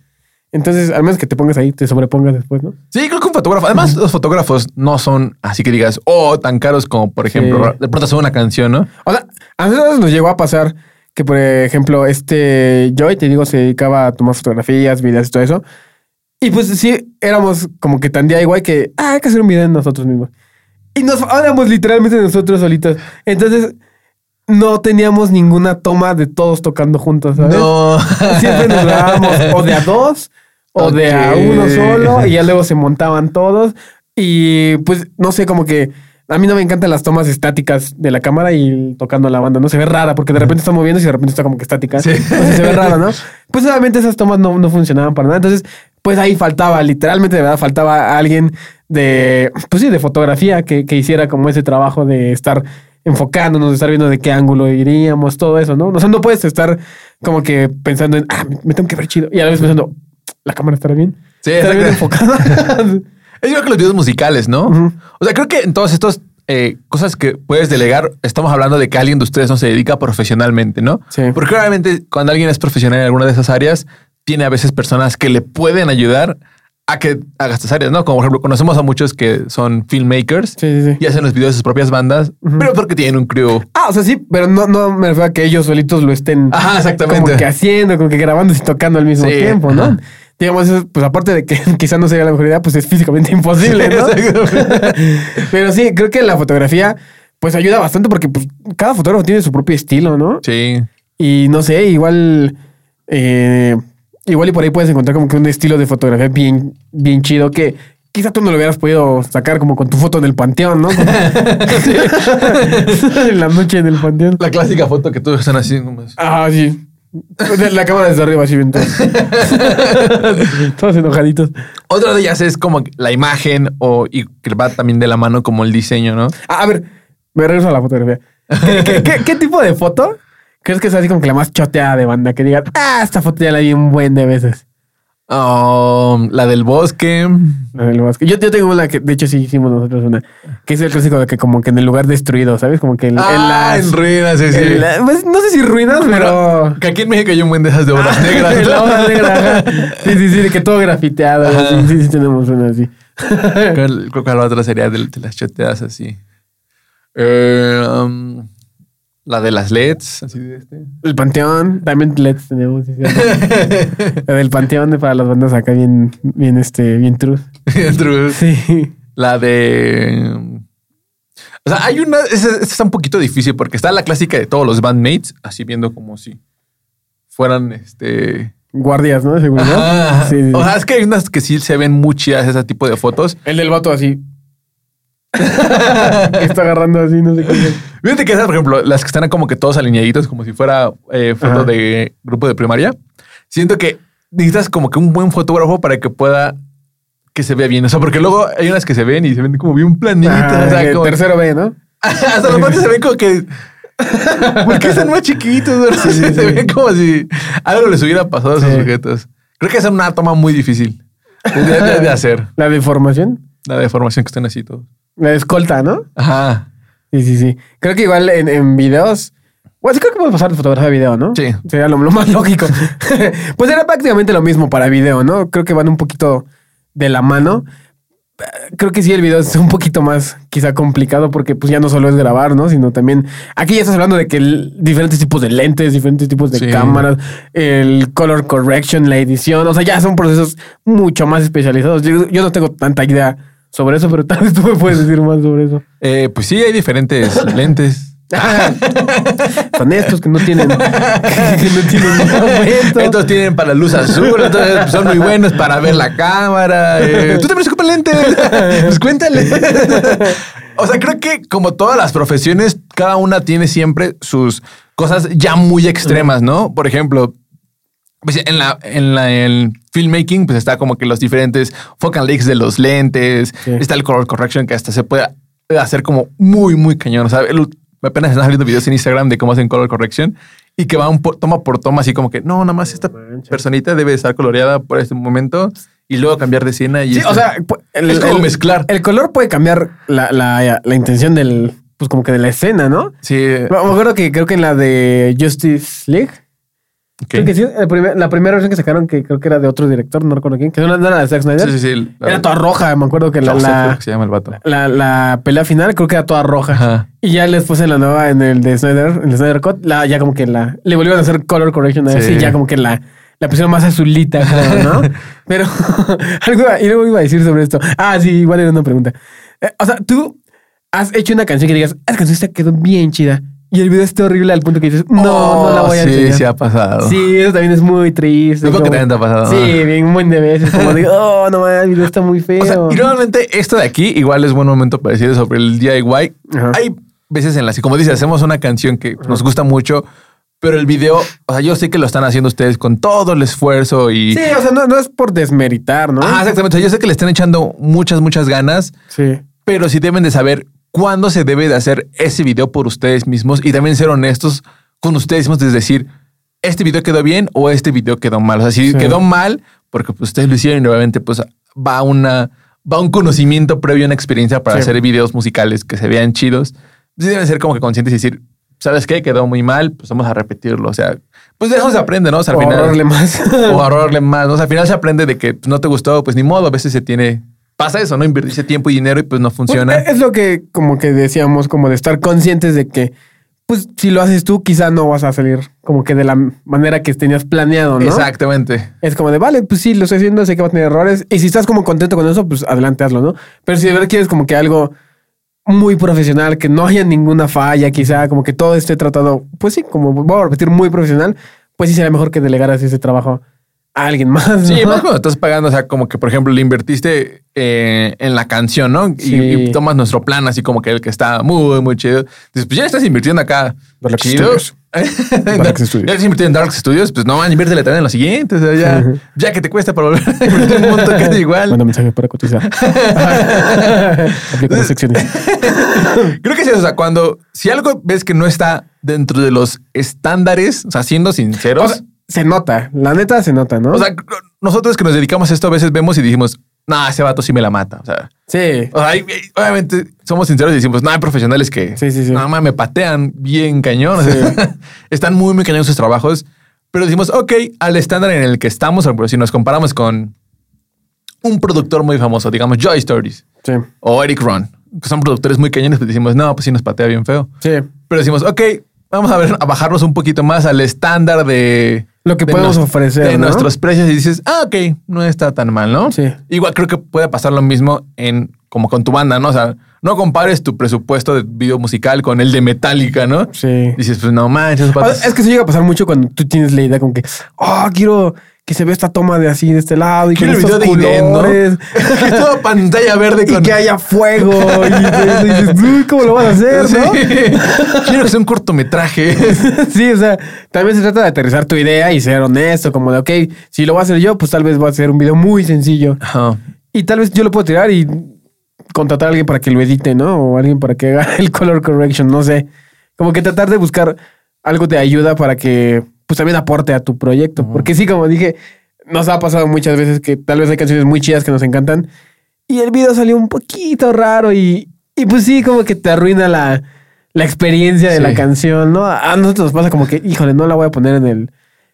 Entonces, al menos que te pongas ahí, te sobrepongas después, ¿no? Sí, creo que un fotógrafo. Además, los fotógrafos no son así que digas, oh, tan caros como, por ejemplo, Sí. de pronto hacer una canción, ¿no? O sea, a nosotros nos llegó a pasar que, por ejemplo, este Joy, te digo, se dedicaba a tomar fotografías, videos y todo eso. Y pues sí, éramos como que tan DIY que, ah, hay que hacer un video nosotros mismos. Y nos éramos literalmente nosotros solitos. Entonces, no teníamos ninguna toma de todos tocando juntos, ¿sabes? No. Siempre nos grabábamos o de a dos o de a uno solo y ya luego se montaban todos. Y pues no sé, como que a mí no me encantan las tomas estáticas de la cámara y tocando la banda, ¿no? Se ve rara porque de repente está moviendo y de repente está como que estática. Sí. Entonces se ve raro, ¿no? Pues obviamente esas tomas no, no funcionaban para nada. Entonces, pues ahí faltaba, literalmente de verdad faltaba alguien de, pues sí, de fotografía que, que hiciera como ese trabajo de estar enfocándonos, de estar viendo de qué ángulo iríamos, todo eso, ¿no? O sea, no puedes estar como que pensando en, ah, me tengo que ver chido. Y a la vez pensando, la cámara estará bien. Sí, estará bien enfocada. Es igual que los videos musicales, ¿no? O sea, creo que en todas estas eh, cosas que puedes delegar, estamos hablando de que alguien de ustedes no se dedica profesionalmente, ¿no? Sí. Porque obviamente cuando alguien es profesional en alguna de esas áreas, tiene a veces personas que le pueden ayudar a que haga estas áreas, ¿no? Como por ejemplo, conocemos a muchos que son filmmakers Sí, sí, sí. y hacen los videos de sus propias bandas, pero porque tienen un crew. Ah, o sea, sí, pero no, no me refiero a que ellos solitos lo estén Ajá, exactamente. como que haciendo, como que grabando y tocando al mismo tiempo, ¿no? ajá. Digamos, pues aparte de que quizá no sería la mejor idea, pues es físicamente imposible, ¿no? Pero sí, creo que la fotografía pues ayuda bastante porque pues, cada fotógrafo tiene su propio estilo, ¿no? Sí. Y no sé, igual eh, igual y por ahí puedes encontrar como que un estilo de fotografía bien, bien chido que quizá tú no lo hubieras podido sacar como con tu foto en el panteón, ¿no? En la noche en el panteón. La clásica foto que todos están así. como- Ah, sí. La cámara desde arriba, así bien. Todos, todos enojaditos. Otra de ellas es como la imagen o y que va también de la mano como el diseño, ¿no? Ah, a ver, me regreso a la fotografía. ¿Qué, qué- qué- qué tipo de foto crees que es así como que la más choteada de banda? Que digan, ah, esta foto ya la vi un buen de veces. Um, la del bosque. La del bosque. Yo, yo tengo una que, de hecho, sí hicimos nosotros una, que es el clásico de que como que en el lugar destruido, ¿sabes? Como que en, en Ah, las- en ruinas, sí, sí. en la- pues, no sé si ruinas, pero... Que aquí en México hay un buen de esas de obras negras. En la hoja negra. Sí, sí, sí, de que todo grafiteado. Ajá. Sí, sí, sí, tenemos una así. ¿Cuál- Creo que la otra sería de, de las choteadas así. Eh, um, la de las LEDs, así de este. El Panteón, también LEDs tenemos. sí. La del Panteón de para las bandas acá bien, bien, este, bien true. True. Sí. La de. O sea, hay una. Esa, está un poquito difícil porque está la clásica de todos los bandmates, así viendo como si fueran este. Guardias, ¿no? De seguridad. Ajá. Sí, sí, sí. O sea, es que hay unas que sí se ven muy chidas ese tipo de fotos. El del vato así. Que está agarrando así, no sé qué. Fíjate que esas, por ejemplo, las que están como que todos alineaditos, como si fuera eh, foto Ajá. de grupo de primaria. Siento que necesitas como que un buen fotógrafo para que pueda que se vea bien. O sea, porque luego hay unas que se ven y se ven como bien planitas. Ah, o sea, que como- tercero B, ¿no? hasta los partes se ven como que. ¿Por qué están más chiquitos? no? Sí, sí, se sí. ven como si algo les hubiera pasado a esos sujetos. Creo que es una toma muy difícil de, de- de hacer. La deformación. La deformación que estén así todos. La escolta, ¿no? Ajá. Sí, sí, sí. Creo que igual en, en videos. Bueno, sí creo que podemos pasar de fotografía a video, ¿no? Sí. Sería lo, lo más lógico. pues era prácticamente lo mismo para video, ¿no? Creo que van un poquito de la mano. creo que sí, el video es un poquito más quizá complicado porque pues ya no solo es grabar, ¿no? Sino también, aquí ya estás hablando de que el- diferentes tipos de lentes, diferentes tipos de Sí. cámaras, el color correction, la edición, o sea, ya son procesos mucho más especializados. Yo, yo no tengo tanta idea sobre eso, pero tal vez tú me puedes decir más sobre eso. Eh, pues sí, hay diferentes lentes. Son estos que no tienen, que no tienen. Estos tienen para luz azul, entonces son muy buenos para ver la cámara. eh. Tú también ocupas lentes. Pues cuéntale. O sea, creo que como todas las profesiones, cada una tiene siempre sus cosas ya muy extremas, ¿no? Por ejemplo, pues en la, en la el filmmaking, pues está como que los diferentes focal lengths de los lentes, Sí. está el color correction que hasta se puede hacer como muy, muy cañón. O sea, el- apenas están saliendo videos en Instagram de cómo hacen color correction y que van por- toma por toma, así como que no, nada más esta personita debe estar coloreada por este momento y luego cambiar de escena. Y Sí, o sea, el, Es como el- mezclar. El color puede cambiar la, la, la intención del, pues como que de la escena, ¿no? sí, Me acuerdo que creo que en la de Justice League, creo que sí, el primer- la primera versión que sacaron, que creo que era de otro director, no recuerdo quién, que no, no era de Zack Snyder, sí, sí, sí. era toda roja, me acuerdo que la, la, que se llama el vato. la, la pelea final creo que era toda roja. Ajá. Y ya después en la nueva, en el de Snyder, en el Snyder Cut, la, ya como que la, le volvieron a hacer color correction a Sí. y ya como que la, la pusieron más azulita, ¿no? Pero algo, iba- y luego iba a decir sobre esto. Ah, sí, igual era una pregunta. Eh, o sea, tú has hecho una canción que digas, esa canción esta quedó bien chida. Y el video está horrible al punto que dices, no, no la voy a Oh, sí, enseñar. sí ha pasado. Sí, eso también es muy triste. Supongo que también te ha pasado. Sí, bien, un buen de veces. Como digo, oh, no mames, el video está muy feo. O sea, y normalmente esto de aquí igual es buen momento para decir sobre el DIY. Ajá. Hay veces en las que, como dices, hacemos una canción que nos gusta mucho, pero el video, o sea, yo sé que lo están haciendo ustedes con todo el esfuerzo y... Sí, o sea, no, no es por desmeritar, ¿no? Ah, exactamente. O sea, yo sé que le están echando muchas, muchas ganas, Sí. pero sí deben de saber cuándo se debe de hacer ese video por ustedes mismos y también ser honestos con ustedes mismos, es decir, este video quedó bien o este video quedó mal. O sea, si Sí. quedó mal, porque pues, ustedes lo hicieron y obviamente pues va una va un conocimiento previo, una experiencia para Sí. hacer videos musicales que se vean chidos. Sí deben ser como que conscientes y decir, ¿sabes qué? Quedó muy mal, pues vamos a repetirlo. O sea, pues de eso se aprende, ¿no? O sea, al O final ahorrarle más. o ahorrarle más. ¿no? O sea, al final se aprende de que pues, no te gustó, pues ni modo. A veces se tiene. Pasa eso, ¿no? Invertirse tiempo y dinero y pues no funciona. Pues, es lo que como que decíamos, como de estar conscientes de que, pues si lo haces tú, quizá no vas a salir como que de la manera que tenías planeado, ¿no? Exactamente. Es como de, vale, pues sí, lo estoy haciendo, sé que va a tener errores. Y si estás como contento con eso, pues adelante hazlo, ¿no? Pero si de verdad quieres como que algo muy profesional, que no haya ninguna falla, quizá como que todo esté tratado, pues sí, como voy a repetir, muy profesional, pues sí será mejor que delegaras ese trabajo a alguien más. Sí, ¿no? más cuando estás pagando, o sea, como que, por ejemplo, le invertiste eh, en la canción, ¿no? Y, Sí. y tomas nuestro plan así como que el que está muy, muy chido. Dices, pues ya estás invirtiendo acá. Dark chido. Studios. Dark Studios. Ya estás invirtiendo en Dark Studios, pues no, inviértele también en lo siguiente. O sea, ya, ya que te cuesta para volver a invertir un monto casi igual. Manda mensaje para cotizar. Aplica las secciones. Creo que sí, o sea, cuando si algo ves que no está dentro de los estándares, o sea, siendo sinceros, O sea, se nota, la neta se nota, ¿no? o sea, nosotros que nos dedicamos a esto a veces vemos y dijimos, no, ese vato sí me la mata. O sea, sí. o sea, obviamente somos sinceros y decimos, no, hay profesionales que Sí, sí, sí. nada más me patean bien cañón. están muy, muy cañón sus trabajos, pero decimos, ok, al estándar en el que estamos, pero si nos comparamos con un productor muy famoso, digamos Joy Stories Sí. o Eric Ron, que son productores muy cañones, pues decimos, no, pues sí nos patea bien feo. Sí. Pero decimos, ok, vamos a ver, a bajarnos un poquito más al estándar de Lo que de podemos nos- ofrecer. de ¿no? nuestros precios y dices, ah, ok, no está tan mal, ¿no? Sí. Igual creo que puede pasar lo mismo en como con tu banda, ¿no? O sea, no compares tu presupuesto de video musical con el de Metallica, ¿no? Sí. Dices, pues no manches, vatos- sea, es que eso llega a pasar mucho cuando tú tienes la idea como que, oh, quiero que se vea esta toma de así, de este lado, y con el video de Irene, ¿no? colores, que toda pantalla verde y con que haya fuego, y, entonces dices, uy, ¿cómo lo vas a hacer, Sí. no? Quiero que sea un cortometraje. sí, o sea, también se trata de aterrizar tu idea y ser honesto, como de, ok, si lo voy a hacer yo, pues tal vez voy a hacer un video muy sencillo. Ajá. Y tal vez yo lo puedo tirar y contratar a alguien para que lo edite, ¿no? O alguien para que haga el color correction, no sé. Como que tratar de buscar algo de ayuda para que pues también aporte a tu proyecto. Porque sí, como dije, nos ha pasado muchas veces que tal vez hay canciones muy chidas que nos encantan y el video salió un poquito raro y, y pues sí, como que te arruina la, la experiencia de Sí. la canción, ¿no? A nosotros nos pasa como que, híjole, no la voy a poner en el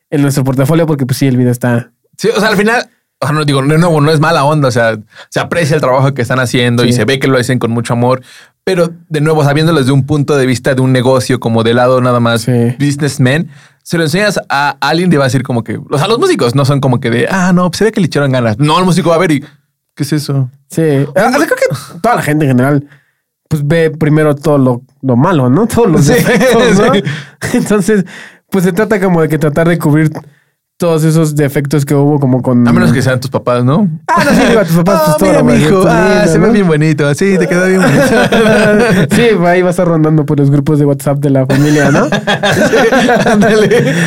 en nuestro portafolio porque pues sí, el video está... Sí, o sea, al final o sea, no digo, de nuevo, no es mala onda, o sea, se aprecia el trabajo que están haciendo y se ve que lo hacen con mucho amor, pero de nuevo, sabiéndolo desde un punto de vista de un negocio, como de lado nada más Sí. businessman, se lo enseñas a alguien y va a decir como que, o sea, los músicos no son como que de, ah, no, pues se ve que le echaron ganas. No, el músico va a ver y, ¿qué es eso? Sí. Ah, o sea, creo que toda la gente en general pues ve primero todo lo, lo malo, ¿no? Todos los Sí, defectos, ¿no? sí. Entonces, pues se trata como de que tratar de cubrir todos esos defectos que hubo como con... A menos que sean tus papás, ¿no? Ah, no, sí, digo a tus papás, Ah, pues todo mira, lo mi hijo, ah, se ve ¿no? bien bonito. Sí, te quedó bien bonito. sí, ahí va a estar rondando por los grupos de WhatsApp de la familia, ¿no?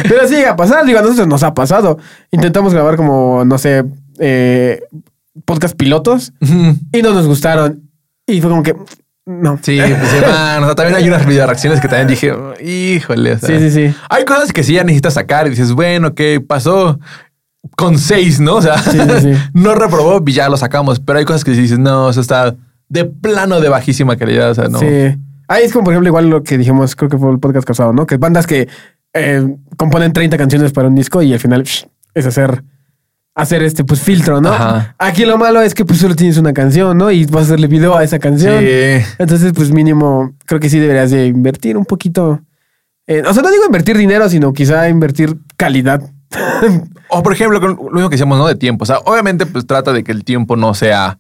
Pero sí a pasar, digo, a nosotros nos ha pasado. Intentamos grabar como, no sé, eh, podcast pilotos y no nos gustaron. Y fue como que, no. Sí, pues sea, también hay unas video reacciones que también dije, híjole. o sea, Sí, sí, sí. Hay cosas que sí ya necesitas sacar y dices, bueno, ¿qué pasó? Con seis, ¿no? O sea, Sí, sí, sí. no reprobó y ya lo sacamos. Pero hay cosas que dices, no, eso está de plano de bajísima calidad. O sea, no. Sí. Ahí es como, por ejemplo, igual lo que dijimos, creo que fue el podcast pasado, ¿no? Que bandas que eh, componen 30 canciones para un disco y al final psh, es hacer, hacer este, pues, filtro, ¿no? Ajá. Aquí lo malo es que pues solo tienes una canción, ¿no? Y vas a hacerle video a esa canción. Sí. Entonces, pues mínimo, creo que sí deberías de invertir un poquito. o sea, no digo invertir dinero, sino quizá invertir calidad. O por ejemplo, lo mismo que decíamos, ¿no? De tiempo. O sea, obviamente, pues trata de que el tiempo no sea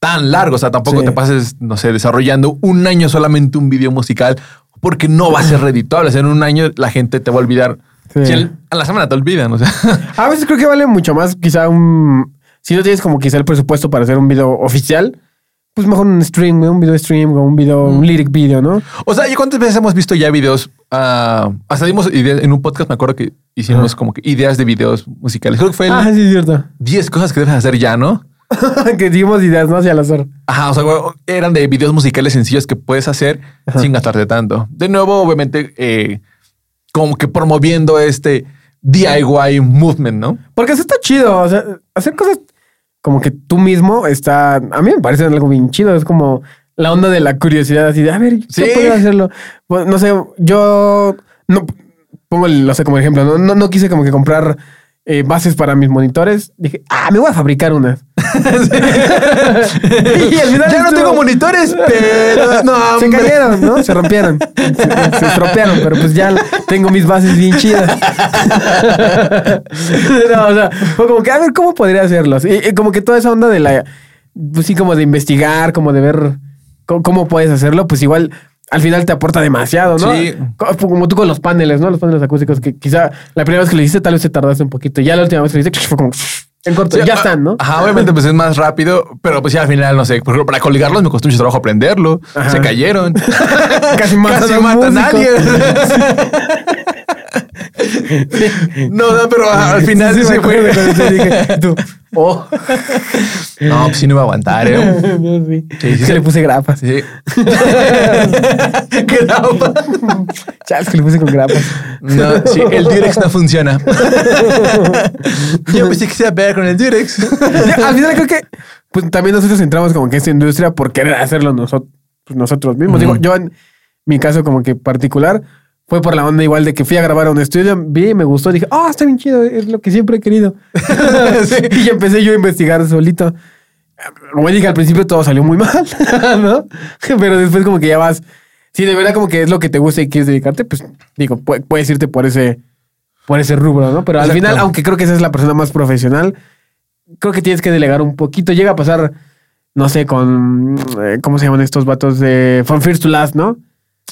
tan largo. O sea, tampoco Sí. te pases, no sé, desarrollando un año solamente un video musical porque no va a ser redituable. O sea, en un año la gente te va a olvidar. Sí. Si el- a la semana te olvidan. O sea, A veces creo que vale mucho más, quizá un. Si no tienes como quizá el presupuesto para hacer un video oficial, pues mejor un stream, un video stream o un video, un lyric video, ¿no? o sea, ¿y cuántas veces hemos visto ya videos? ah, hasta dimos ideas en un podcast, me acuerdo que hicimos como que ideas de videos musicales. Creo que fue el Ah, sí, es cierto. 10 cosas que debes hacer ya, ¿no? que dimos ideas, ¿no? Hacia al azar. Ajá, o sea, eran de videos musicales sencillos que puedes hacer sin gastarte tanto. De nuevo, obviamente, eh, como que promoviendo este DIY movement, ¿no? Porque eso está chido. O sea, hacer cosas como que tú mismo está. A mí me parece algo bien chido. Es como la onda de la curiosidad, así de a ver, Sí. puedo hacerlo. Pues, no sé, yo no pongo el, no sé, como ejemplo, no, no, no quise como que comprar eh, bases para mis monitores. Dije, ah, me voy a fabricar unas. y al final Ya no tengo monitores, pero no, se cayeron, ¿no? Se rompieron. Se, se estropearon, pero pues ya tengo mis bases bien chidas. no, o sea, fue como que, a ver, ¿cómo podría hacerlos? Y, y como que toda esa onda de la, pues sí, como de investigar, como de ver cómo, cómo puedes hacerlo, pues igual al final te aporta demasiado, ¿no? Sí. Co- Como tú con los paneles, ¿no? Los paneles acústicos que quizá la primera vez que lo hiciste tal vez te tardaste un poquito. Ya la última vez que lo hiciste fue como en corto. Sí, ya ah, están, ¿no? Ajá, obviamente pues es más rápido, pero pues ya al final, no sé, por ejemplo, para colgarlos me costó mucho trabajo aprenderlo. Ajá. Se cayeron. Casi matan Casi matan a músico. no, no, pero al final sí, me se fue. dije, tú, oh. No, pues sí no iba a aguantar, ¿eh? Sí. Sí, sí, sí. le puse grapas. Sí. ¿Qué? Ya, es que le puse con grapas. No, sí, el Durex no funciona. Yo pensé que se iba a pegar con el Durex. Al final creo que pues, también nosotros entramos como que en esta industria por querer hacerlo nosotros, nosotros mismos. Digo, yo en mi caso como que particular fue por la onda igual de que fui a grabar a un estudio, vi, me gustó, dije, ah, está bien chido, es lo que siempre he querido. Y ya empecé yo a investigar solito. Como dije, al principio todo salió muy mal, ¿no? Pero después como que ya vas, si de verdad como que es lo que te gusta y quieres dedicarte, pues digo, pu- puedes irte por ese, por ese rubro, ¿no? Pero al Exacto. final, aunque creo que esa es la persona más profesional, creo que tienes que delegar un poquito. Llega a pasar, no sé, con, eh, ¿cómo se llaman estos vatos de From First to Last, ¿no?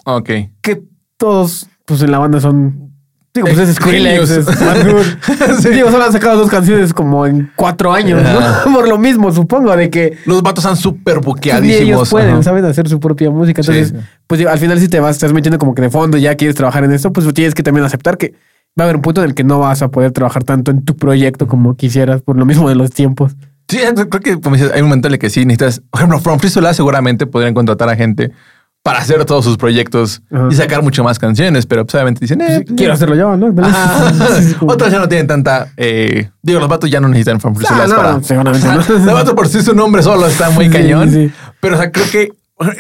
Ok. Que todos, pues en la banda son... Digo, pues es Skrillex, es. Sí. Digo, solo han sacado dos canciones como en cuatro años. ¿no? Por lo mismo, supongo, de que Los vatos están súper buqueadísimos. ellos pueden, Ajá. saben hacer su propia música. Entonces, Sí. pues digo, al final si te vas, estás metiendo como que de fondo, ya quieres trabajar en esto, pues tienes que también aceptar que va a haber un punto en el que no vas a poder trabajar tanto en tu proyecto como quisieras, por lo mismo de los tiempos. Sí, creo que como dices, hay un momento en el que sí necesitas, por ejemplo, From Free seguramente podrían contratar a gente para hacer todos sus proyectos Ajá. y sacar mucho más canciones, pero pues, obviamente dicen, eh, pues, Quiero hacerlo yo, ¿no? Otros ya no tienen tanta. eh, digo, los vatos ya no necesitan Free to Ah, no, para. seguramente no. El vato por sí su nombre solo está muy Sí, cañón. sí. Pero o sea, creo que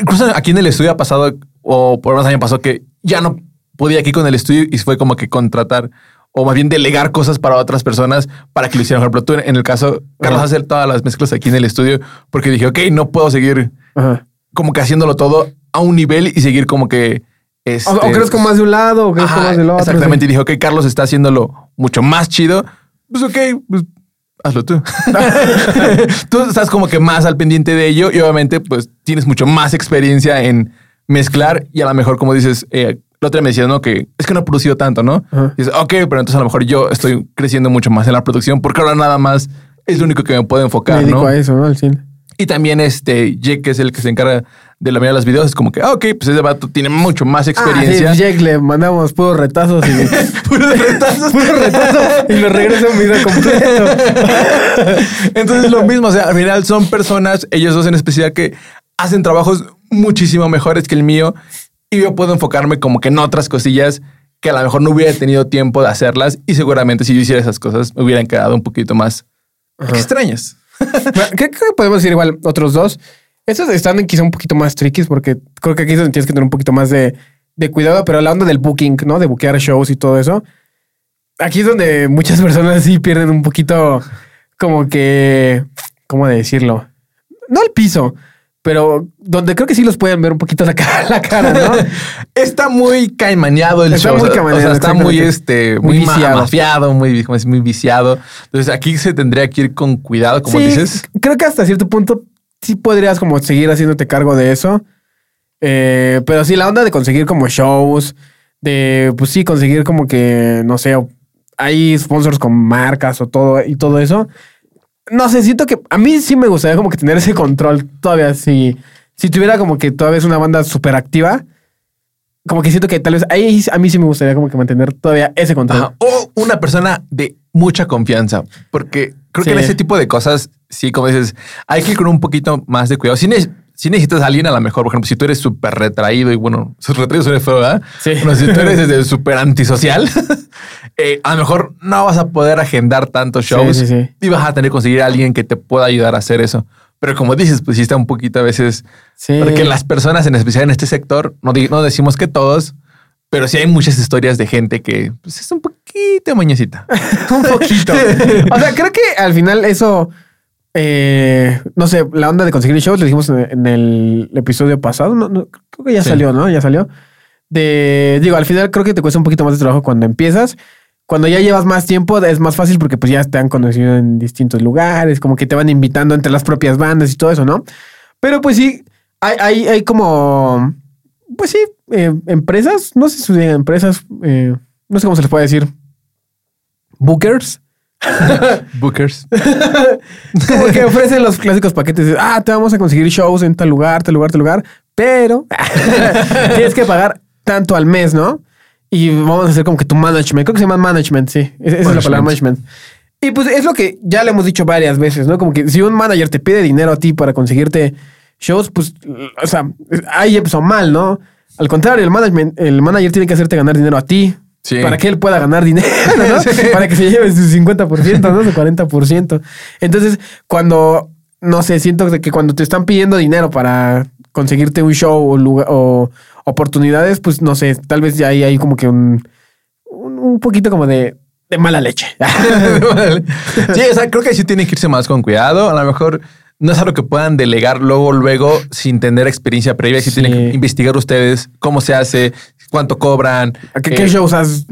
incluso aquí en el estudio ha pasado, o por más año pasó que ya no podía aquí con el estudio y fue como que contratar o más bien delegar cosas para otras personas para que lo hicieran. Por ejemplo, tú en el caso, Carlos, Ajá. hacer todas las mezclas aquí en el estudio porque dije, ok, no puedo seguir Ajá. como que haciéndolo todo a un nivel y seguir como que... Este, O, más de un lado, o crezco Ajá, más del otro. Exactamente. Y dije, ok, Carlos está haciéndolo mucho más chido. Pues ok, pues hazlo tú. tú estás como que más al pendiente de ello y obviamente pues tienes mucho más experiencia en mezclar y a lo mejor como dices, eh, la otra me decía, ¿no? Que es que no he producido tanto, ¿no? Y dices, ok, pero entonces a lo mejor yo estoy creciendo mucho más en la producción porque ahora nada más es lo único que me puedo Me enfocar, dedico ¿no? a eso, ¿no? Al cine. Y también este Jake, que es el que se encarga de la mayoría de los videos, es como que, ah, ok, pues ese vato tiene mucho más experiencia. Ah, sí, Jake le mandamos puros retazos y... Puros retazos. puros retazos y lo regresa un video completo. Entonces lo mismo, o sea, al final son personas, ellos dos en especial, que hacen trabajos muchísimo mejores que el mío y yo puedo enfocarme como que en otras cosillas que a lo mejor no hubiera tenido tiempo de hacerlas y seguramente si yo hiciera esas cosas me hubieran quedado un poquito más extrañas. Que podemos decir igual otros dos. Estos están quizá un poquito más tricky porque creo que aquí es donde tienes que tener un poquito más de, de cuidado, pero la onda del booking, ¿no? De buquear shows y todo eso. Aquí es donde muchas personas sí pierden un poquito como que, ¿cómo decirlo? No el piso, pero donde creo que sí los pueden ver un poquito la cara, la cara ¿no? Está muy caimaneado el Está show. muy caimaneado, o sea, está muy, este, Muy muy, viciado. mafiado, muy, como es, muy viciado. Entonces aquí se tendría que ir con cuidado, como Sí, dices. Creo que hasta cierto punto sí podrías como seguir haciéndote cargo de eso. Eh, pero sí, la onda de conseguir como shows, de pues sí, conseguir como que, no sé, hay sponsors con marcas o todo y todo eso. No sé, siento que a mí sí me gustaría como que tener ese control todavía. Si, si tuviera como que todavía es una banda súper activa, como que siento que tal vez ahí a mí sí me gustaría como que mantener todavía ese control. Ajá. O una persona de mucha confianza, porque creo que en ese tipo de cosas, sí, como dices, hay que ir con un poquito más de cuidado. Si, ne- si necesitas a alguien, a lo mejor, por ejemplo, si tú eres súper retraído y bueno, su retraído suena feo, ¿verdad? Sí. Bueno, si tú eres súper antisocial, eh, a lo mejor no vas a poder agendar tantos shows sí, sí. y vas a tener que conseguir a alguien que te pueda ayudar a hacer eso. Pero como dices, pues sí está un poquito a veces porque las personas, en especial en este sector, no decimos que todos, pero sí hay muchas historias de gente que pues, es un poquito mañecita. un poquito. o sea, creo que al final eso, eh, no sé, la onda de conseguir shows, lo dijimos en, en el episodio pasado, no, no, creo que ya Sí. salió, ¿no? Ya salió. De, digo, al final creo que te cuesta un poquito más de trabajo cuando empiezas. Cuando ya llevas más tiempo es más fácil porque pues ya te han conocido en distintos lugares, como que te van invitando entre las propias bandas y todo eso, ¿no? Pero pues sí, hay, hay, hay como, pues sí, eh, empresas, no sé si empresas, eh, no sé cómo se les puede decir, bookers, Bookers. como que ofrecen los clásicos paquetes de, ah, te vamos a conseguir shows en tal lugar, tal lugar, tal lugar, pero tienes que pagar tanto al mes, ¿no? Y vamos a hacer como que tu management, creo que se llama management, sí, esa esa es la palabra management. Y pues es lo que ya le hemos dicho varias veces, ¿no? Como que si un manager te pide dinero a ti para conseguirte shows, pues, o sea, ahí empezó mal, ¿no? Al contrario, el management, el manager tiene que hacerte ganar dinero a ti. Sí. Para que él pueda ganar dinero, ¿no? Sí. Para que se lleve su 50%, ¿no? Su 40%. Entonces, cuando, no sé, siento que cuando te están pidiendo dinero para conseguirte un show o, lugar, o oportunidades, pues no sé, tal vez ya ahí hay como que un, un, un poquito como de, de mala leche. sí, o sea, creo que sí tienen que irse más con cuidado. A lo mejor no es algo que puedan delegar luego, luego, sin tener experiencia previa. Sí, Sí. tienen que investigar ustedes cómo se hace, cuánto cobran, ¿Qué, eh, qué shows has,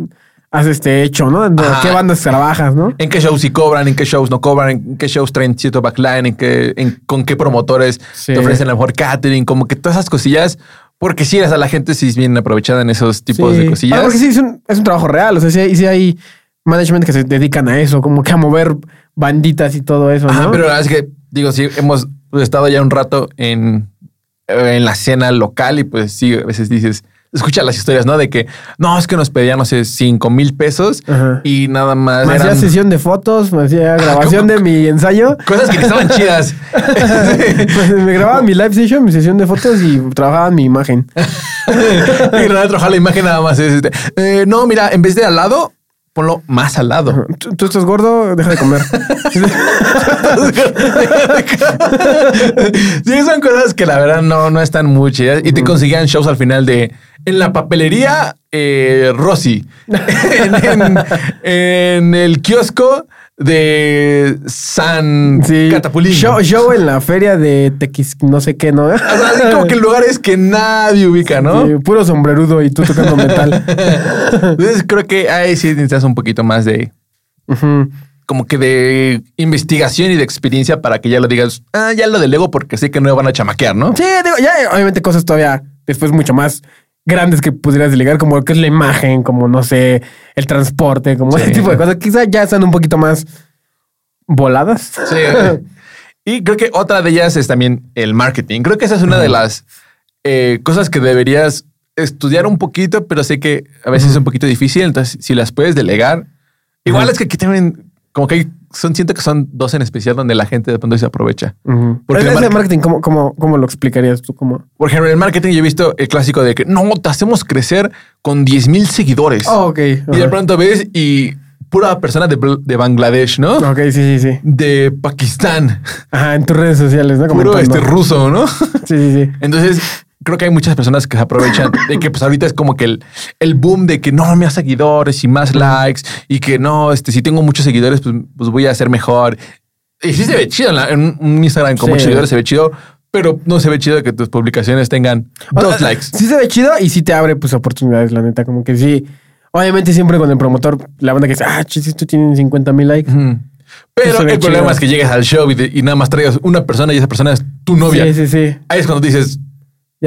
has este, hecho, no? ¿En Ajá. ¿Qué bandas trabajas, no? en qué shows sí cobran, en qué shows no cobran, en qué shows traen cierto backline, en qué, en, con qué promotores Sí. te ofrecen a lo mejor catering, como que todas esas cosillas. Porque sí, o sea, la gente sí es bien aprovechada en esos tipos de cosillas. Ah, porque sí, es un, es un trabajo real. O sea, sí, hay- sí hay management que se dedican a eso, como que a mover banditas y todo eso, ¿no? pero la verdad es que, digo, sí, hemos estado ya un rato en, en la escena local y pues sí, a veces dices, escucha las historias, ¿no? De que, no, es que nos pedían, no sé, cinco mil pesos Ajá. y nada más me hacía eran sesión de fotos, me hacía grabación de mi ensayo. cosas que estaban chidas. Pues, me grababan mi live session, mi sesión de fotos y trabajaban mi imagen. y realidad trabajar la imagen nada más es, este, eh, no, mira, en vez de al lado, ponlo más al lado. ¿Tú, tú estás gordo, deja de comer. sí, son cosas que la verdad no, no están muy chidas y te conseguían shows al final de En la papelería, eh, en, en- en el kiosco de San Sí. Catapulín. Show, show en la feria de Tequis, no sé qué, ¿no? O sea, así como que lugares que nadie ubica, ¿no? Sí, puro sombrerudo y tú tocando metal. Entonces creo que ahí sí necesitas un poquito más de como que de investigación y de experiencia para que ya lo digas, ah, ya lo delego porque sé que no me van a chamaquear, ¿no? Sí, digo, ya obviamente cosas todavía después mucho más grandes que pudieras delegar, como lo que es la imagen, como no sé, el transporte, como Sí. ese tipo de cosas. Quizás ya están un poquito más voladas. Sí. y creo que otra de ellas es también el marketing. Creo que esa es una de las eh, cosas que deberías estudiar un poquito, pero sé que a veces es un poquito difícil. Entonces, si las puedes delegar, igual es que aquí también, como que hay- son, siento que son dos en especial donde la gente de pronto se aprovecha. Ujú. Porque Ese el mar- marketing, ¿cómo, cómo, cómo lo explicarías tú? ¿Cómo? Por ejemplo, en el marketing yo he visto el clásico de que no, te hacemos crecer con 10 mil seguidores. Oh, ok. Y de pronto ves y pura persona de, de Bangladesh, ¿no? Ok, sí, sí, sí. De Pakistán, Ajá, en tus redes sociales, ¿no? puro Comentando. este ruso, ¿no? Sí, sí, sí. Entonces, creo que hay muchas personas que se aprovechan de que pues ahorita es como que el, el boom de que no, más seguidores y más likes y que no, este, si tengo muchos seguidores, pues, pues voy a ser mejor. Y sí se ve chido en, la- en un Instagram con Sí. muchos seguidores, se ve chido, pero no se ve chido que tus publicaciones tengan O dos sea, likes. Sí se ve chido y sí te abre pues oportunidades, la neta. Como que sí. Obviamente siempre con el promotor, la banda que dice, ah, chis, esto tiene 50 mil likes. Pero el problema es que llegues al show y nada más traigas una persona y esa persona es tu novia. Sí, sí, sí. Ahí es cuando dices,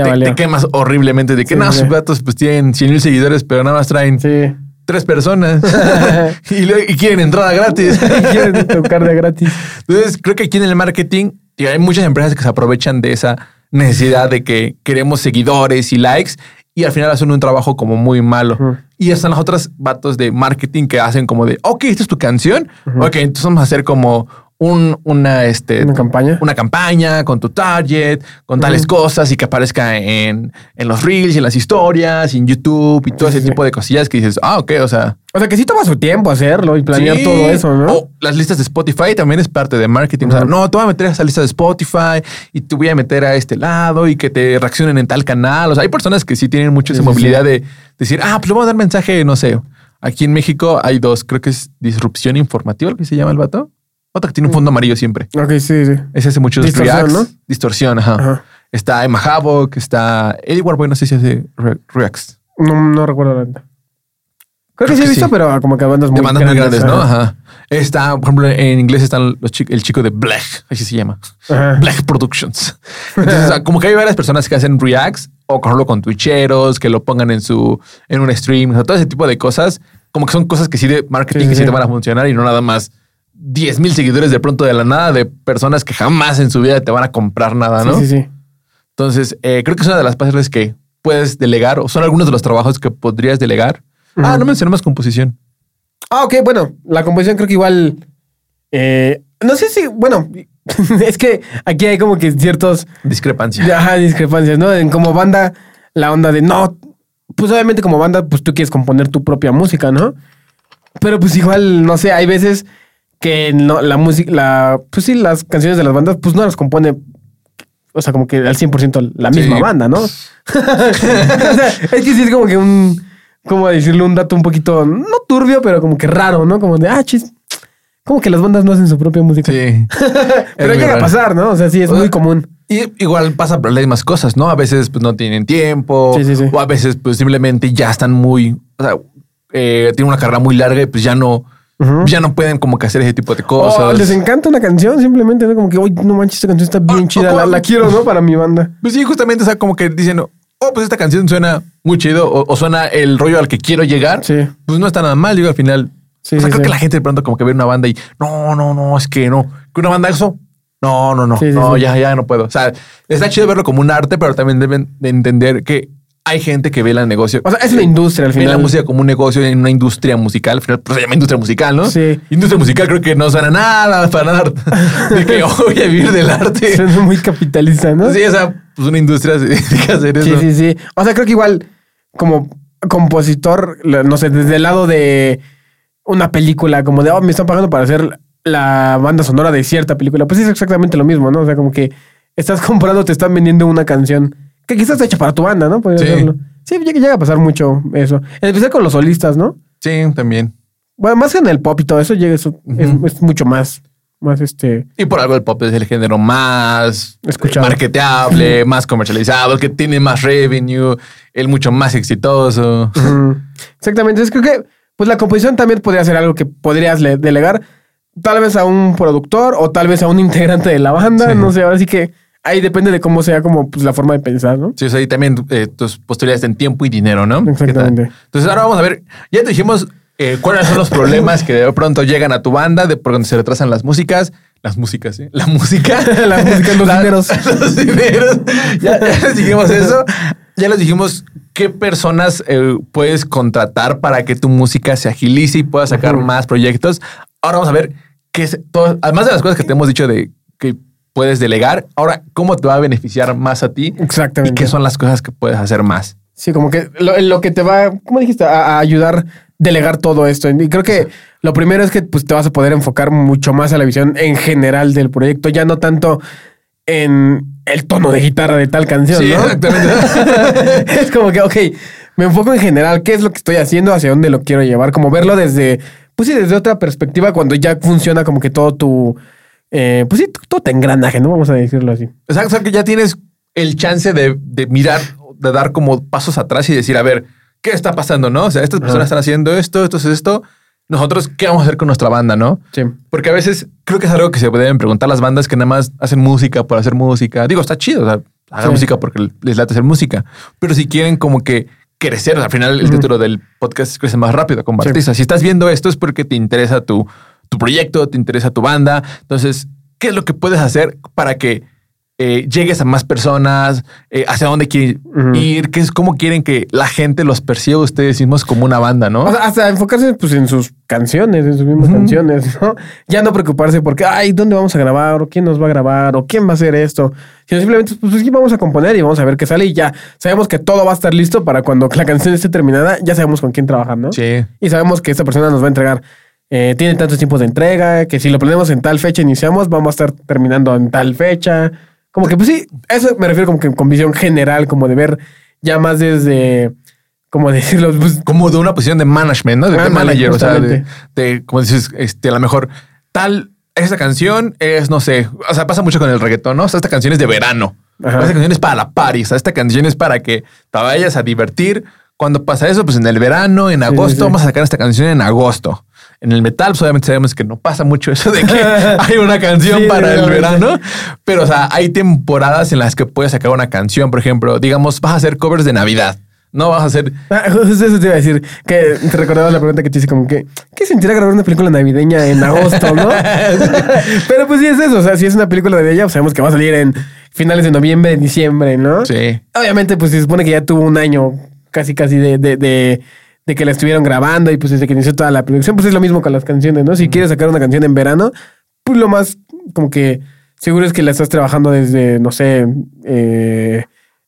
Ya te, quemas horriblemente de que Sí, no, sus gatos pues tienen 100 mil seguidores, pero nada más traen Sí. tres personas y, luego- y quieren entrada gratis. Quieren tocar de gratis. Entonces, creo que aquí en el marketing y hay muchas empresas que se aprovechan de esa necesidad de que queremos seguidores y likes y al final hacen un trabajo como muy malo. Y están los otros vatos de marketing que hacen como de, ok, esta es tu canción. Ok, entonces vamos a hacer como un, una, este, Una campaña. una campaña con tu target, con tales cosas y que aparezca en, en los reels y en las historias y en YouTube y todo Sí, ese sí, tipo de cosillas que dices, ah, ok, o sea, O sea que sí toma su tiempo hacerlo y planear Sí. todo eso, ¿no? O las listas de Spotify también es parte de marketing. O sea, no, te voy a meter a esa lista de Spotify y te voy a meter a este lado y que te reaccionen en tal canal. O sea, hay personas que sí tienen mucha Sí, esa movilidad de decir, ah, pues le voy a dar mensaje, no sé. Aquí en México hay dos, creo que es disrupción informativa, lo que se llama el vato. Otra que tiene un fondo amarillo siempre. Ok, sí, sí. Ese hace muchos Distorsión, reacts. ¿no? Distorsión, ajá. Ajá. Está Emma Havoc, está Eddie Warboy, no sé si hace re- reacts. No, no recuerdo la neta. Creo que sí he visto, sí. pero como que bandas muy De bandas muy grandes, ¿no? ajá. Está, por ejemplo, en inglés están los chi- el chico de Black, así se llama. Ajá. Black Productions. Entonces, o sea, como que hay varias personas que hacen reacts o con con twitcheros, que lo pongan en su, en un stream, o sea, todo ese tipo de cosas, como que son cosas que sí de marketing Sí, sí, que sí. te van a funcionar y no nada más 10 mil seguidores de pronto de la nada de personas que jamás en su vida te van a comprar nada, ¿no? Sí, sí, sí. Entonces, eh, creo que es una de las partes que puedes delegar o son algunos de los trabajos que podrías delegar. Ah, Ujú. no mencionamos composición. Ah, ok, bueno, la composición creo que igual. eh, no sé si, bueno, es que aquí hay como que ciertos Discrepancia. ajá, discrepancias, ¿no? En como banda, la onda de no, pues obviamente como banda, pues tú quieres componer tu propia música, ¿no? Pero pues igual, no sé, hay veces que no, la música, la, pues sí, las canciones de las bandas, pues no las compone, o sea, como que al 100% la Sí. misma banda, ¿no? o sea, es que sí es como que un, ¿cómo decirlo? Un dato un poquito, no turbio, pero como que raro, ¿no? Como de, ah, chis, como que las bandas no hacen su propia música. Sí. Pero llega a pasar, ¿no? O sea, sí, es O sea, muy común. Y igual pasa por las mismas cosas, ¿no? A veces pues no tienen tiempo. Sí, sí, sí. O a veces pues simplemente ya están muy, o sea, eh, tienen una carrera muy larga y pues ya no, Ya no pueden como que hacer ese tipo de cosas. Oh, les encanta una canción, simplemente, ¿no? Como que, oye, no manches, esta canción está bien Ah, chida, o- la, la quiero, ¿no? Para mi banda. Pues sí, justamente, o sea, como que dicen, oh, pues esta canción suena muy chido o, o suena el rollo al que quiero llegar. Sí. Pues no está nada mal, digo, al final. Sí, o sea, sí, creo sí. que la gente de pronto como que ve una banda y no, no, no, es que no. Que una banda eso. No, no, no, no, ya, ya no puedo. O sea, está chido verlo como un arte, pero también deben de entender que hay gente que ve el negocio. O sea, es una industria al Ve la final. música como un negocio en una industria musical. Al final, pues se llama industria musical, ¿no? Sí. Industria musical creo que no suena nada para nada de que voy a vivir del arte. Suena muy capitalista, ¿no? Sí, o sea, pues una industria se dedica a hacer sí, eso. sí, sí. O sea, creo que igual, como compositor, no sé, desde el lado de una película, como de, oh, me están pagando para hacer la banda sonora de cierta película, pues es exactamente lo mismo, ¿no? O sea, como que estás comprando, te están vendiendo una canción que quizás está hecha para tu banda, ¿no? Podría Sí. hacerlo. Sí, llega a pasar mucho eso. En especial con los solistas, ¿no? Sí, también. Bueno, más que en el pop y todo eso, llega eso, es, mucho más, más este. Y por algo el pop es el género más Escuchado. marketeable, más comercializado, el que tiene más revenue, el mucho más exitoso. Exactamente. Es creo que pues la composición también podría ser algo que podrías le- delegar tal vez a un productor o tal vez a un integrante de la banda. Sí. No sé, ahora sí que ahí depende de cómo sea como pues, la forma de pensar, ¿no? Sí, o sea, y también eh, tus posibilidades en tiempo y dinero, ¿no? Exactamente. Entonces ahora vamos a ver, ya te dijimos eh, cuáles son los problemas que de pronto llegan a tu banda, de por donde se retrasan las músicas. Las músicas, ¿eh? La música. La música, los dineros. Los dineros. Ya, ya les dijimos eso. Ya les dijimos qué personas eh, puedes contratar para que tu música se agilice y puedas sacar más proyectos. Ahora vamos a ver qué es todo, además de las cosas que te hemos dicho de que puedes delegar, ahora cómo te va a beneficiar más a ti y Exactamente. qué son las cosas que puedes hacer más. Sí, como que lo, lo que te va, ¿cómo dijiste? A, a ayudar delegar todo esto. Y creo que lo primero es que pues, te vas a poder enfocar mucho más a la visión en general del proyecto, ya no tanto en el tono de guitarra de tal canción, Sí, ¿no? exactamente. es como que, ok, me enfoco en general, qué es lo que estoy haciendo, hacia dónde lo quiero llevar, como verlo desde, pues sí, desde otra perspectiva, cuando ya funciona como que todo tu, eh, pues sí, todo tu engranaje, ¿no? Vamos a decirlo así. Exacto, o sea que ya tienes el chance de, de mirar, de dar como pasos atrás y decir, a ver, ¿qué está pasando? ¿No? O sea, estas personas Ajá. están haciendo esto, esto es esto. Nosotros, ¿qué vamos a hacer con nuestra banda? ¿No? Sí. Porque a veces creo que es algo que se deben preguntar las bandas que nada más hacen música por hacer música. Digo, está chido, o sea, hagan Sí. música porque les late hacer música. Pero si quieren como que crecer, o sea, al final el título del podcast es crece más rápido como Sí. artista. Si estás viendo esto es porque te interesa tu, tu proyecto, te interesa tu banda. Entonces, ¿qué es lo que puedes hacer para que eh, llegues a más personas? Eh, ¿Hacia dónde quieren ir? ¿Qué es, ¿Cómo quieren que la gente los perciba ustedes mismos como una banda, no? O sea, hasta enfocarse pues, en sus canciones, en sus mismas canciones, ¿no? Ya no preocuparse porque, ay, ¿dónde vamos a grabar? ¿O quién nos va a grabar? ¿O quién va a hacer esto? Sino simplemente, pues aquí vamos a componer y vamos a ver qué sale y ya sabemos que todo va a estar listo para cuando la canción esté terminada, ya sabemos con quién trabajar, ¿no? sí. Y sabemos que esta persona nos va a entregar, eh, tiene tantos tiempos de entrega, que si lo planeamos en tal fecha iniciamos, vamos a estar terminando en tal fecha. Como que, pues sí, eso me refiero como que con visión general, como de ver ya más desde, como decirlo, pues, como de una posición de management, ¿no? De, de Ándale, manager, o sea, de, como dices, este, a lo mejor tal, esta canción es, no sé, o sea, pasa mucho con el reggaetón, ¿no? O sea, esta canción es de verano. Ajá. Esta canción es para la party, o sea, esta canción es para que te vayas a divertir. Cuando pasa eso, pues en el verano, en agosto, sí. vamos a sacar esta canción en agosto. En el metal, pues obviamente sabemos que no pasa mucho eso de que hay una canción Sí, para el verano, pero o sea, hay temporadas en las que puedes sacar una canción, por ejemplo, digamos, vas a hacer covers de Navidad. No vas a hacer Ah, eso te iba a decir, que te recordaba la pregunta que te hice como que, ¿qué sentirá grabar una película navideña en agosto, no? Pero pues sí es eso, o sea, si es una película navideña, pues sabemos que va a salir en finales de noviembre, diciembre, ¿no? Sí. Obviamente, pues se supone que ya tuvo un año casi, casi de, de, de, de que la estuvieron grabando y pues desde que inició toda la producción, pues es lo mismo con las canciones, ¿no? Si quieres sacar una canción en verano, pues lo más como que seguro es que la estás trabajando desde, no sé, eh,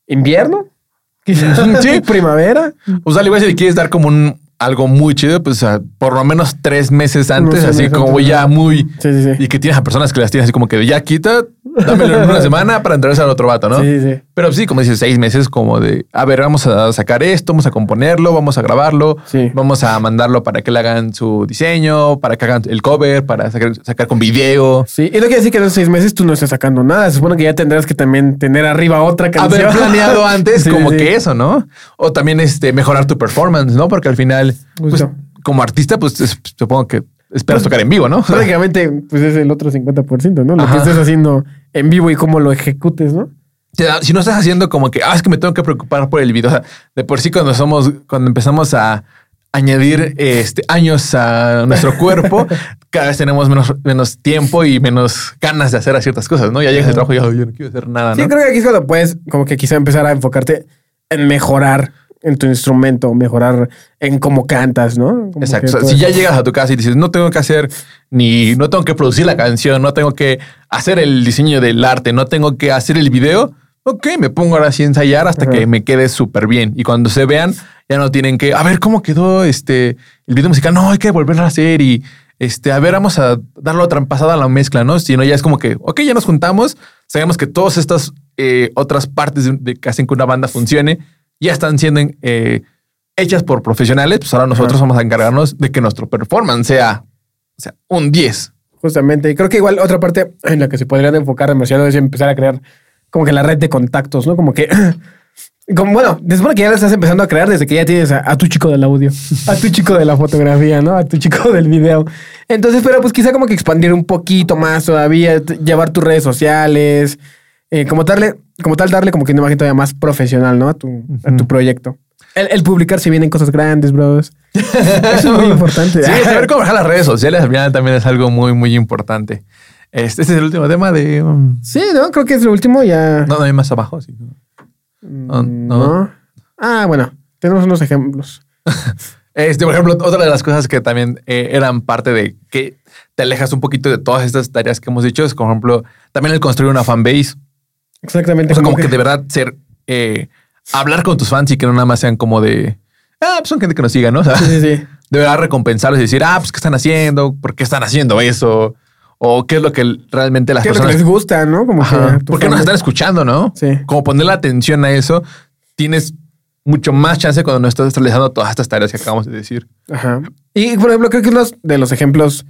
invierno, quizás, Sí. primavera. O sea, igual si le quieres dar como un algo muy chido, pues a- por lo menos tres meses antes, así como ya muy. Sí, sí, sí. Y que tienes a personas que las tienes así como que ya quita, dámelo en una semana para entrarse al otro vato, ¿no? Sí, sí. Pero sí, como dices, seis meses como de, a ver, vamos a sacar esto, vamos a componerlo, vamos a grabarlo, Sí. vamos a mandarlo para que le hagan su diseño, para que hagan el cover, para sacar, sacar con video. Sí, y no quiere decir que en esos seis meses tú no estés sacando nada. Se supone que ya tendrás que también tener arriba otra canción. Haber planeado antes Sí, como sí. que eso, ¿no? O también este, mejorar tu performance, ¿no? Porque al final, pues, como artista, pues es- supongo que esperas tocar en vivo, ¿no? Prácticamente, pues es el otro 50%, ¿no? Lo Ajá. que estés haciendo en vivo y cómo lo ejecutes, ¿no? Da- si no estás haciendo como que, ah, es que me tengo que preocupar por el video. O sea, de por sí cuando somos, cuando empezamos a añadir este, años a nuestro cuerpo, cada vez tenemos menos, menos tiempo y menos ganas de hacer ciertas cosas, ¿no? Ya llegas al trabajo y "Ay, yo no quiero hacer nada, Sí, ¿no? creo que aquí es cuando puedes como que quizá empezar a enfocarte en mejorar en tu instrumento, mejorar en cómo cantas, ¿no? Como Exacto. si ya llegas a tu casa y dices, no tengo que hacer ni, no tengo que producir la canción, no tengo que hacer el diseño del arte, no tengo que hacer el video, ok, me pongo ahora sí a ensayar hasta Ajá. que me quede súper bien. Y cuando se vean, ya no tienen que, a ver cómo quedó este, el video musical, no, hay que volverlo a hacer y este, a ver, vamos a darle otra pasada a la mezcla, ¿no? Si no, ya es como que, ok, ya nos juntamos, sabemos que todas estas eh, otras partes de, de que hacen que una banda funcione, ya están siendo eh, hechas por profesionales, pues ahora nosotros vamos a encargarnos de que nuestro performance sea, o sea un 10. Justamente. Y creo que igual otra parte en la que se podrían enfocar demasiado es empezar a crear como que la red de contactos, ¿no? Como que. Como, bueno, se supone que ya la estás empezando a crear desde que ya tienes a, a tu chico del audio, a tu chico de la fotografía, ¿no? A tu chico del video. Entonces, pero pues quizá como que expandir un poquito más todavía, llevar tus redes sociales, eh, como, darle, como tal, darle como que una imagen todavía más profesional, ¿no? A tu, a tu proyecto. El, el publicar si vienen cosas grandes, bros. Eso es muy importante. Sí, saber cómo manejar las redes sociales al final también es algo muy, muy importante. Este, este es el último tema de... um, Sí, ¿no? Creo que es lo último ya. no, no hay más abajo. sí. No. no. Ah, bueno, tenemos unos ejemplos. Este, por ejemplo, otra de las cosas que también eh, eran parte de que te alejas un poquito de todas estas tareas que hemos dicho es, por ejemplo, también el construir una fanbase. Exactamente. O sea, como que de verdad ser, eh, hablar con tus fans y que no nada más sean como de, ah, pues son gente que nos siga, ¿no? O sea, Sí, sí, sí. de verdad recompensarlos y decir, ah, pues qué están haciendo, por qué están haciendo eso, o qué es lo que realmente las ¿Qué es lo que personas. les gusta, no? Como Ajá, que. tu ¿Por qué nos están escuchando, no? Sí. Como ponerle atención a eso, tienes mucho más chance cuando no estás realizando todas estas tareas que acabamos de decir. Ajá. Y por ejemplo, creo que uno de los ejemplos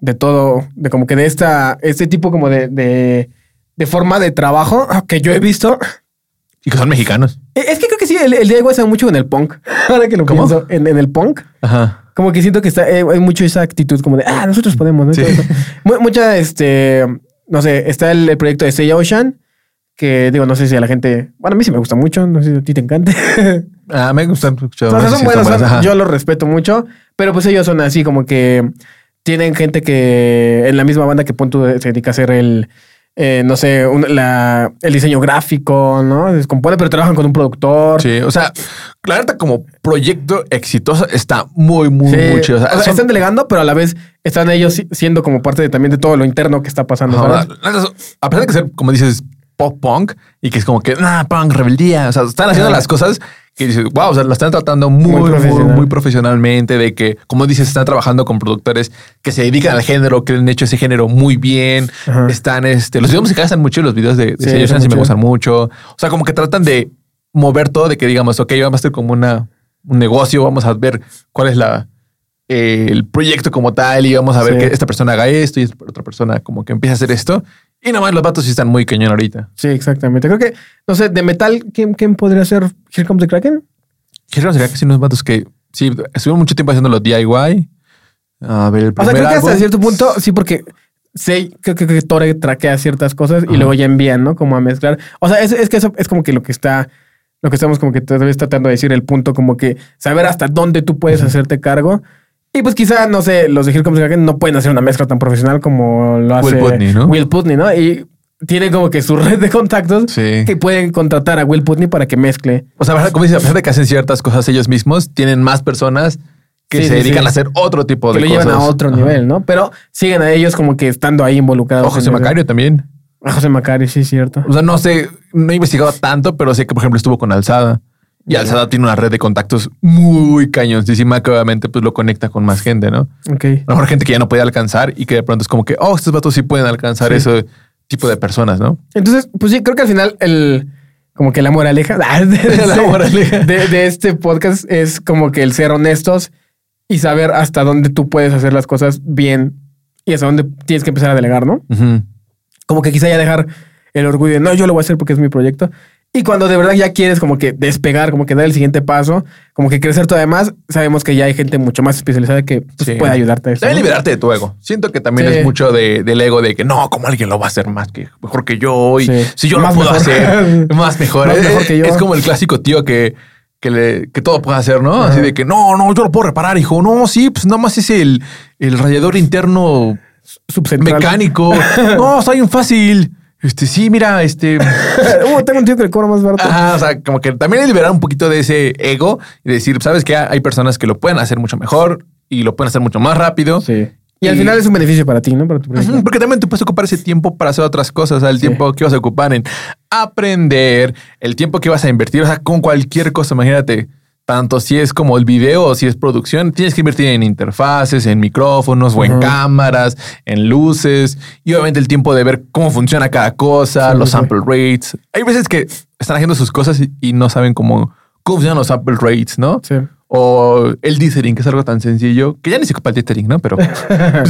de todo, de como que de esta, este tipo como de, de, de forma de trabajo que yo he visto. Y que son mexicanos. Es que creo que sí, el, el Diego está mucho en el punk. Ahora que lo ¿Cómo? pienso, en, en el punk. Ajá. Como que siento que está, eh, hay mucho esa actitud como de, ah, nosotros podemos, ¿no? Sí. Mucha, este, no sé, está el, el proyecto de Say Ocean, que digo, no sé si a la gente, bueno, a mí sí me gusta mucho, no sé si a ti te encante. Ah, me gustan. escuchar, O sea, no sé son si buenos, son- buenas, yo los respeto mucho, pero pues ellos son así como que tienen gente que en la misma banda que pon tú se dedica a hacer el, eh, no sé, un- la, el diseño gráfico, ¿no? Descompone, pero trabajan con un productor. Sí, o sea, la verdad como proyecto exitoso está muy, muy, Sí. muy chido. O sea, O sea, son- están delegando, pero a la vez están ellos si- siendo como parte de, también de todo lo interno que está pasando. Ajá, a pesar de que ser, como dices, pop punk y que es como que, punk, rebeldía. O sea, están haciendo Ajá. las cosas que dices, wow, o sea, lo están tratando muy, Muy muy, profesional. muy profesionalmente. De que, como dices, están trabajando con productores que se dedican al género, que han hecho ese género muy bien. Ajá. Están, este, los videos musicales están mucho, los videos de, de Sí, me gustan mucho. O sea, como que tratan de mover todo, de que digamos, ok, vamos a hacer como una, un negocio, vamos a ver cuál es la, eh, el proyecto como tal y vamos a ver Sí. que esta persona haga esto y esta otra persona como que empieza a hacer esto. Y nada más los vatos sí están muy cañón ahorita. Sí, exactamente. Creo que, no sé, de metal, ¿quién, quién podría ser Here Comes the Kraken? Quiero sería que sí unos vatos que sí estuvieron mucho tiempo haciendo los DIY. A ver, el O sea, primer creo que hasta álbum. cierto punto, sí, porque sé, creo que, que Tore traquea ciertas cosas y Ajá. luego ya envían, ¿no? Como a mezclar. O sea, es, es que eso es como que lo que está, lo que estamos como que todavía tratando de decir, el punto, como que saber hasta dónde tú puedes hacerte cargo. Y pues quizá, no sé, los de Here Comes the Kraken no pueden hacer una mezcla tan profesional como lo hace Will Putney, ¿no? Will Putney, ¿no? Y tienen como que su red de contactos Sí. que pueden contratar a Will Putney para que mezcle. O sea, como dices, a pesar de que hacen ciertas cosas ellos mismos, tienen más personas que Sí, se dedican sí. a hacer otro tipo Que de lo cosas. llevan a otro Ajá. nivel, ¿no? Pero siguen a ellos como que estando ahí involucrados. O José eso. Macario también. A José Macario, sí, cierto. O sea, no sé, no he investigado tanto, pero sé que, por ejemplo, estuvo con Alzada. Y. Alzada tiene una red de contactos muy cañoncísima que obviamente pues lo conecta con más gente, ¿no? Ok. A lo mejor gente que ya no puede alcanzar y que de pronto es como que, oh, estos vatos sí pueden alcanzar Sí. ese tipo de personas, ¿no? Entonces, pues sí, creo que al final el como que la moraleja de, de- La moraleja. de- de este podcast es como que el ser honestos y saber hasta dónde tú puedes hacer las cosas bien y hasta dónde tienes que empezar a delegar, ¿no? Como que quizá ya dejar el orgullo de no, yo lo voy a hacer porque es mi proyecto. Y cuando de verdad ya quieres como que despegar, como que dar el siguiente paso, como que crecer todavía más, sabemos que ya hay gente mucho más especializada que pues, Sí. puede ayudarte a eso. También ¿no? liberarte de tu ego. Siento que también Sí. es mucho de, del ego de que no, como alguien lo va a hacer más que mejor que yo y Sí. si yo Más lo puedo mejor. hacer más mejor. Más mejor que yo. es como el clásico tío que, que, le, que todo puede hacer, ¿no? Así de que no, no, yo lo puedo reparar, hijo. No, sí, pues nada más es el, el radiador interno Subcentral. mecánico. no, está bien fácil. Este, sí, mira, este. Uh, tengo un tío que le cobra más barato. Ajá, o sea, como que también liberar un poquito de ese ego y decir, sabes que hay personas que lo pueden hacer mucho mejor y lo pueden hacer mucho más rápido. Sí. Y al final es un beneficio para ti, ¿no? Para tu proyecto. Porque también tú puedes ocupar ese tiempo para hacer otras cosas, o sea, el Sí. tiempo que vas a ocupar en aprender, el tiempo que vas a invertir, o sea, con cualquier cosa, imagínate, tanto si es como el video o si es producción, tienes que invertir en interfaces, en micrófonos o en cámaras, en luces y obviamente el tiempo de ver cómo funciona cada cosa, Sí, los sí. sample rates. Hay veces que están haciendo sus cosas y, y no saben cómo, cómo funcionan los sample rates, ¿no? Sí. O el dithering, que es algo tan sencillo, que ya ni se ocupa el dithering, ¿no? Pero pues,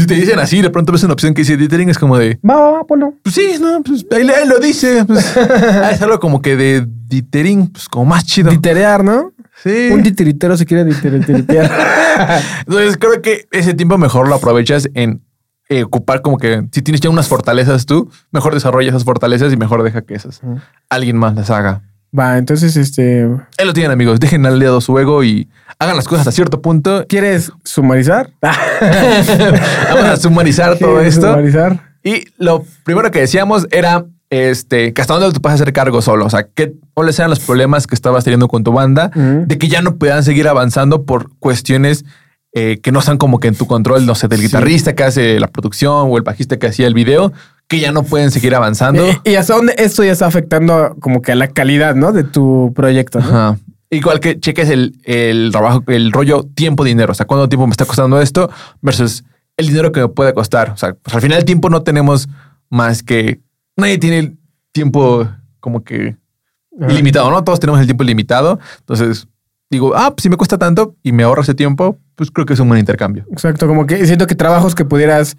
si te dicen así, de pronto ves una opción que dice dithering, es como de, Va, va, va, ponlo. pues sí, no, pues ahí, ahí lo dice. Pues, ah, es algo como que de dithering, pues como más chido. Diterear, ¿no? Sí. Un titiritero se quiere diteritear. Entonces creo que ese tiempo mejor lo aprovechas en eh, ocupar como que si tienes ya unas fortalezas tú, mejor desarrolla esas fortalezas y mejor deja que esas alguien más las haga. Va, entonces, este. Ahí lo tienen amigos, dejen al aliado su ego y hagan las cosas a cierto punto. ¿Quieres sumarizar? Vamos a sumarizar todo ¿Quieres esto. Sumarizar. Y lo primero que decíamos era este, que hasta dónde te puedes hacer cargo solo. O sea, qué, cuáles eran los problemas que estabas teniendo con tu banda, de que ya no puedan seguir avanzando por cuestiones eh, que no están como que en tu control, no sé, del Sí. guitarrista que hace la producción o el bajista que hacía el video, que ya no pueden seguir avanzando. Eh, y hasta dónde esto ya está afectando como que a la calidad, ¿no? De tu proyecto, ¿no? Ajá. Igual que cheques el, el trabajo, el rollo tiempo-dinero. O sea, cuánto tiempo me está costando esto versus el dinero que me puede costar. O sea, pues al final el tiempo no tenemos más que. Nadie tiene el tiempo como que ilimitado, ¿no? Todos tenemos el tiempo ilimitado. Entonces digo, ah, pues si me cuesta tanto y me ahorro ese tiempo, pues creo que es un buen intercambio. Exacto, como que siento que trabajos que pudieras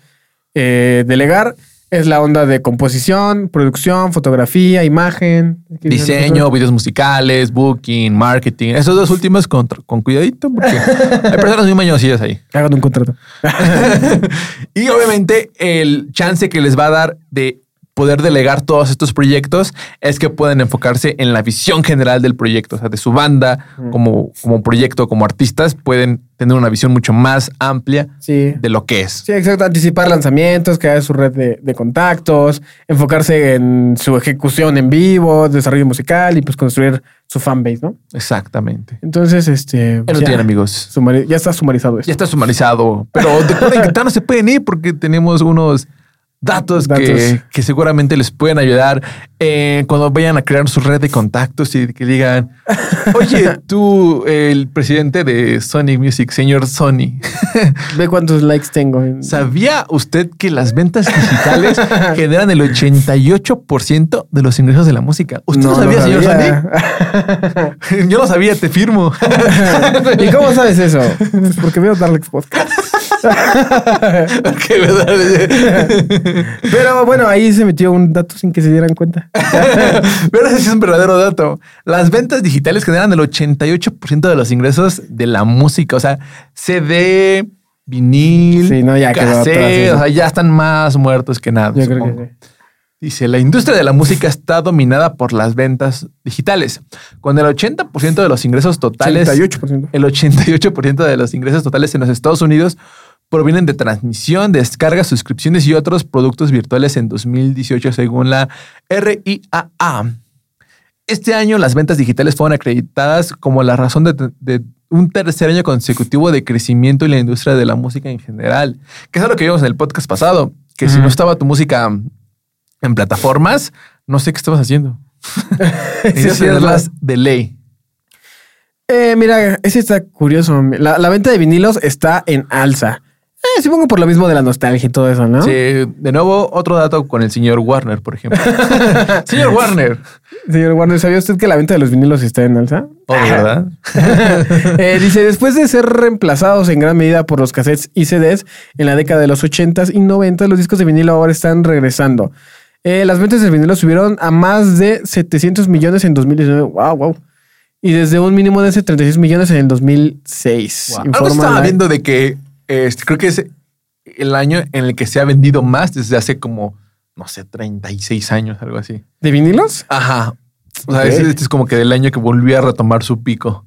eh, delegar es la onda de composición, producción, fotografía, imagen. Diseño, videos musicales, booking, marketing. Esos dos últimos con, con cuidadito porque hay personas muy mañosillas ahí. Hagan un contrato. y obviamente el chance que les va a dar de poder delegar todos estos proyectos es que pueden enfocarse en la visión general del proyecto, o sea, de su banda Mm. como, como proyecto, como artistas, pueden tener una visión mucho más amplia Sí. de lo que es. Sí, exacto. Anticipar lanzamientos, crear su red de, de contactos, enfocarse en su ejecución en vivo, desarrollo musical y pues construir su fanbase, ¿no? Exactamente. Entonces, este. Pues, ya, tienen, amigos. ya está sumarizado esto. Ya está sumarizado, pero recuerden que no se pueden ir porque tenemos unos datos, Datos. Que, que seguramente les pueden ayudar eh, cuando vayan a crear su red de contactos y que digan, oye, tú, el presidente de Sony Music, señor Sony, Ve cuántos likes tengo. en- ¿sabía usted que las ventas digitales generan el 88% de los ingresos de la música? ¿Usted no, lo sabía, señor sabía. Sony? Yo lo sabía, te firmo. ¿Y cómo sabes eso? Porque veo Darlex Podcast. Pero bueno, ahí se metió un dato sin que se dieran cuenta. Pero ese es un verdadero dato. Las ventas digitales generan el 88% de los ingresos de la música. O sea, CD, vinil, Sí, no, ya cassette, o sea, ya están más muertos que nada. Yo creo que sí. Dice, la industria de la música está dominada por las ventas digitales, con el 80% de los ingresos totales 88%. el 88% de los ingresos totales en los Estados Unidos provienen de transmisión, descargas, suscripciones y otros productos virtuales en 2018 según la RIAA. Este año las ventas digitales fueron acreditadas como la razón de, de un tercer año consecutivo de crecimiento en la industria de la música en general, que es lo que vimos en el podcast pasado, que si no estaba tu música en plataformas, no sé qué estabas haciendo. Necesitas sí, de ley. Eh, mira, ese está curioso. La, la venta de vinilos está en alza. Eh, supongo por lo mismo de la nostalgia y todo eso, ¿no? Sí, de nuevo, otro dato con el señor Warner, por ejemplo. señor Warner. Señor Warner, ¿sabía usted que la venta de los vinilos está en alza? Oh, ¿verdad? Eh, dice, después de ser reemplazados en gran medida por los cassettes y CDs en la década de los 80s y 90, los discos de vinilo ahora están regresando. Eh, las ventas de vinilo subieron a más de 700 millones en 2019. Wow, wow. Y desde un mínimo de 36 millones en el 2006. Wow. Algo estaba viendo de que este, creo que es el año en el que se ha vendido más desde hace como, no sé, 36 años, algo así. ¿De vinilos? Ajá. O sea, este, este es como que del año que volvió a retomar su pico.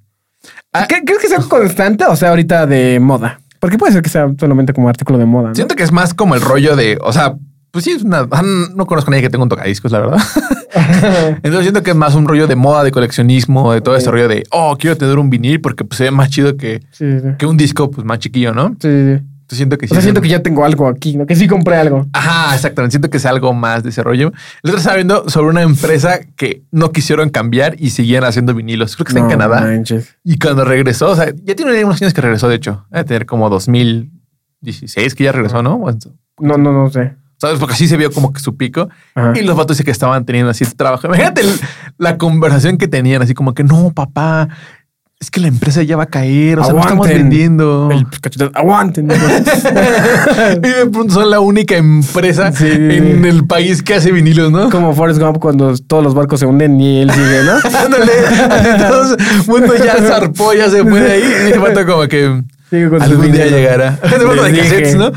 Ah. ¿Qué- ¿Crees que sea constante o sea ahorita de moda? Porque puede ser que sea solamente como artículo de moda. ¿no? Siento que es más como el rollo de, o sea, pues sí, es una, ah, no conozco a nadie que tenga un tocadiscos, la verdad. Entonces siento que es más un rollo de moda, de coleccionismo, de todo ese rollo de, oh, quiero tener un vinil porque pues, se ve más chido que, Sí, sí. que un disco pues más chiquillo, ¿no? Sí, sí. Entonces siento que O sea, siento que ya tengo algo aquí, ¿no? Que sí compré algo. Ajá, exactamente. Siento que es algo más de ese rollo. El otro estaba viendo sobre una empresa que no quisieron cambiar y seguían haciendo vinilos. Creo que está en Canadá. manches. Y cuando regresó, o sea, ya tiene unos años que regresó, de hecho. Debe tener como 2016 que ya regresó, ¿no? No, no, no sé. ¿Sabes? Porque así se vio como que su pico. Ajá. Y los vatos sí que estaban teniendo así el trabajo. Imagínate el- la conversación que tenían, así como que no, papá, es que la empresa ya va a caer, o sea, no estamos vendiendo. El cachetón, aguanten. y de pronto son la única empresa Sí. en el país que hace vinilos, ¿no? Como Forrest Gump cuando todos los barcos se hunden y él sigue, ¿no? Ándale, así todos, mundo ya zarpó, ya se fue de ahí. Y de pronto como que algún día llegará. De cassettes, ¿no?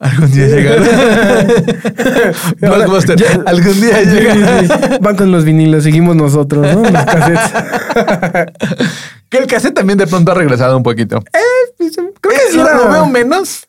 Algún día llegará. Blockbuster, Ya- algún día llegará. sí, sí. Van con los vinilos, seguimos nosotros, ¿no? Los cassettes. Que el cassette también de pronto ha regresado un poquito. Creo que Eh, sí lo, lo veo menos.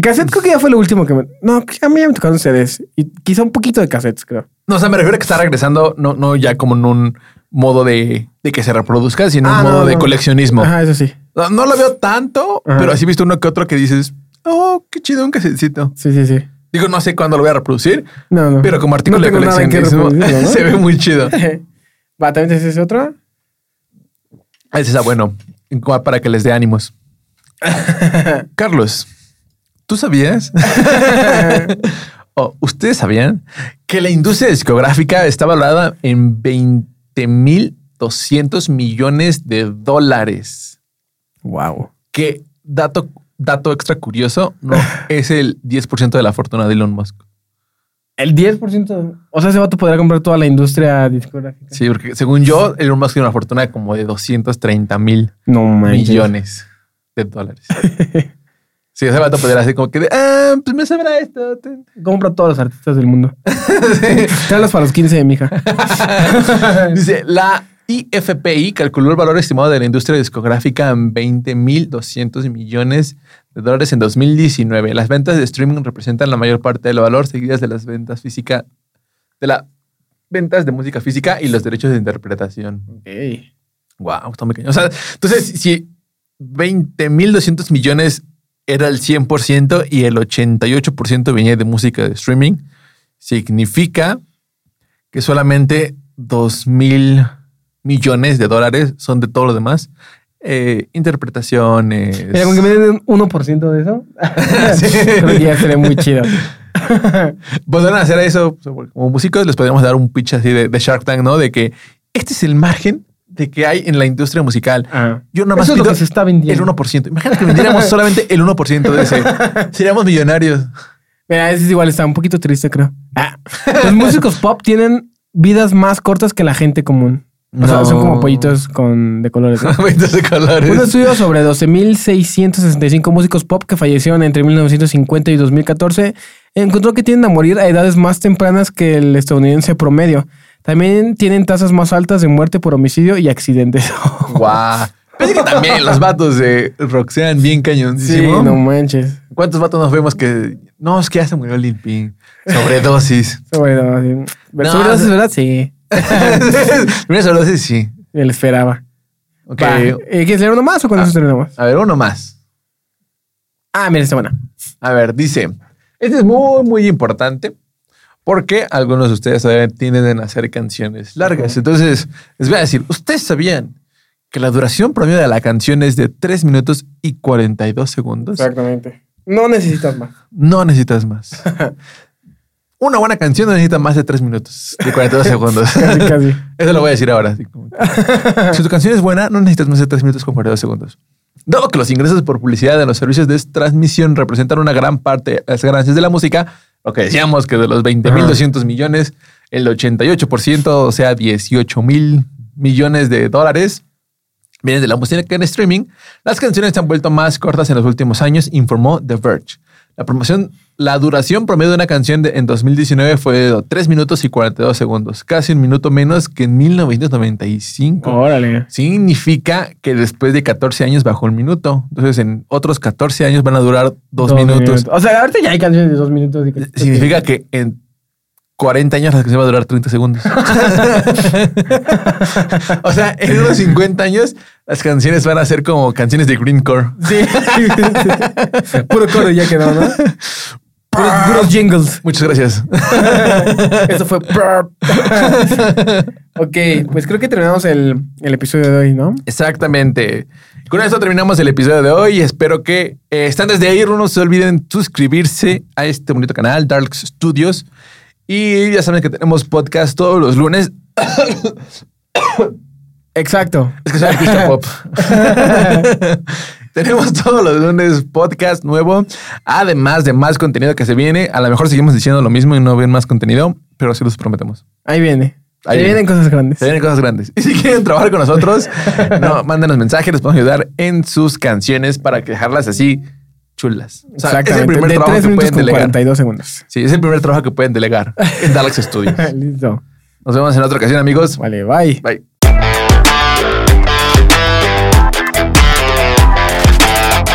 Cassette creo que ya fue lo último que me... No, a mí ya me tocaron CDs. Y quizá un poquito de cassettes, creo. No, o sea, me refiero a que está regresando, no, no ya como en un modo de, de que se reproduzca, sino Ah, un modo no, de coleccionismo. Ajá, eso sí. No, no lo veo tanto, Ajá. pero así he visto uno que otro que dices, oh, qué chido un casetcito. Sí, sí, sí. Digo, no sé cuándo lo voy a reproducir, No, no. pero como artículo No de qué coleccionismo reproducirlo, ¿no? se ve muy chido. Va, ¿también ese otro? Ese está bueno, para que les dé ánimos. Carlos, ¿tú sabías? o ustedes sabían que la industria discográfica está valorada en 20.200 millones de dólares. Wow. Que dato, dato extra curioso, no es el 10% de la fortuna de Elon Musk. El 10%. O sea, ese vato podrá comprar toda la industria discográfica. Sí, porque según yo, Elon Musk tiene una fortuna como de 230 mil No millones de dólares. Sí, ese vato podría hacer como que de, ah, pues me sobra esto. ten". Compra a todos los artistas del mundo. Sí. Tráelos para los 15 de mi hija. Dice, la IFPI calculó el valor estimado de la industria discográfica en 20.200 millones de dólares en 2019. Las ventas de streaming representan la mayor parte del valor, seguidas de las ventas física, de las ventas de música física y los derechos de interpretación. Wow, está muy cañón. O sea, entonces, si 20.200 millones era el 100% y el 88% venía de música de streaming, significa que solamente 2.000 millones de dólares son de todo lo demás. Eh, interpretaciones. Mira, con que me den un 1% de eso, Sí. creo que ya sería muy chido. Podrían hacer eso como músicos, les podríamos dar un pitch así de, de Shark Tank, ¿no? De que este es el margen de que hay en la industria musical. Ah. Yo nada más Eso es lo pido que se está el vendiendo. 1%. Imagínate que vendiéramos solamente el 1% de ese. Seríamos millonarios. Mira, ese es igual, está un poquito triste, creo. Ah. Los músicos pop tienen vidas más cortas que la gente común. O sea, No. son como pollitos con, de colores. ¿no? Ventas de colores. Un estudio sobre 12.665 músicos pop que fallecieron entre 1950 y 2014 encontró que tienden a morir a edades más tempranas que el estadounidense promedio. También tienen tasas más altas de muerte por homicidio y accidentes. Guau. Es que también los vatos de Roxanne bien sí, cañoncísimo. no manches. ¿Cuántos vatos nos vemos que no, es que ya se murió Lil? Sobredosis. Sobredosis. No, Sobredosis, ¿verdad? Sí. Mira, sobredosis, sí. Él esperaba. Ok. Va. Eh, ¿Quieres leer uno más o con Ah. eso terminamos? A ver, uno más. Ah, mira, está buena. A ver, dice, este es muy, muy importante porque algunos de ustedes todavía tienden a hacer canciones largas. Entonces, les voy a decir, ¿ustedes sabían que la duración promedio de la canción es de 3 minutos y 42 segundos? Exactamente. No necesitas más. No necesitas más. Una buena canción no necesita más de 3 minutos y 42 segundos. Casi, casi. Eso lo voy a decir ahora. así como que, si tu canción es buena, no necesitas más de 3 minutos con 42 segundos. Dado que los ingresos por publicidad de los servicios de transmisión representan una gran parte de las ganancias de la música, lo que decíamos que de los 20.200 millones, el 88%, o sea, 18 mil millones de dólares, vienen de la música en streaming, las canciones se han vuelto más cortas en los últimos años, informó The Verge. La promoción, la duración promedio de una canción de- en 2019 fue de 3 minutos y 42 segundos, casi un minuto menos que en 1995. Órale. Significa que después de 14 años bajó un minuto. Entonces, en otros 14 años van a durar dos, minutos. O sea, ahorita ya hay canciones de dos minutos. y que- Significa que en 40 años la canción va a durar 30 segundos. o sea, en unos 50 años las canciones van a ser como canciones de Greencore. Sí. Puro coro ya quedó, ¿no? Puros, puros jingles. Muchas gracias. Eso fue. ok, pues creo que terminamos el, el episodio de hoy, ¿no? Exactamente. Con esto terminamos el episodio de hoy. Espero que eh, están desde ahí. No se olviden suscribirse a este bonito canal, Dark Studios. Y ya saben que tenemos podcast todos los lunes. Exacto. Es que soy artista pop. Tenemos todos los lunes podcast nuevo, además de más contenido que se viene. A lo mejor seguimos diciendo lo mismo y no ven más contenido, pero sí los prometemos. Ahí viene. Ahí viene. vienen cosas grandes. Se vienen cosas grandes. Y si quieren trabajar con nosotros, no, mándenos mensajes, les podemos ayudar en sus canciones para que dejarlas así chulas. O sea, es el Exactamente. primer de trabajo 3 que pueden delegar. 42 segundos. Sí, es el primer trabajo que pueden delegar en Dallas Studios. Listo. Nos vemos en otra ocasión, amigos. Vale, bye. Bye.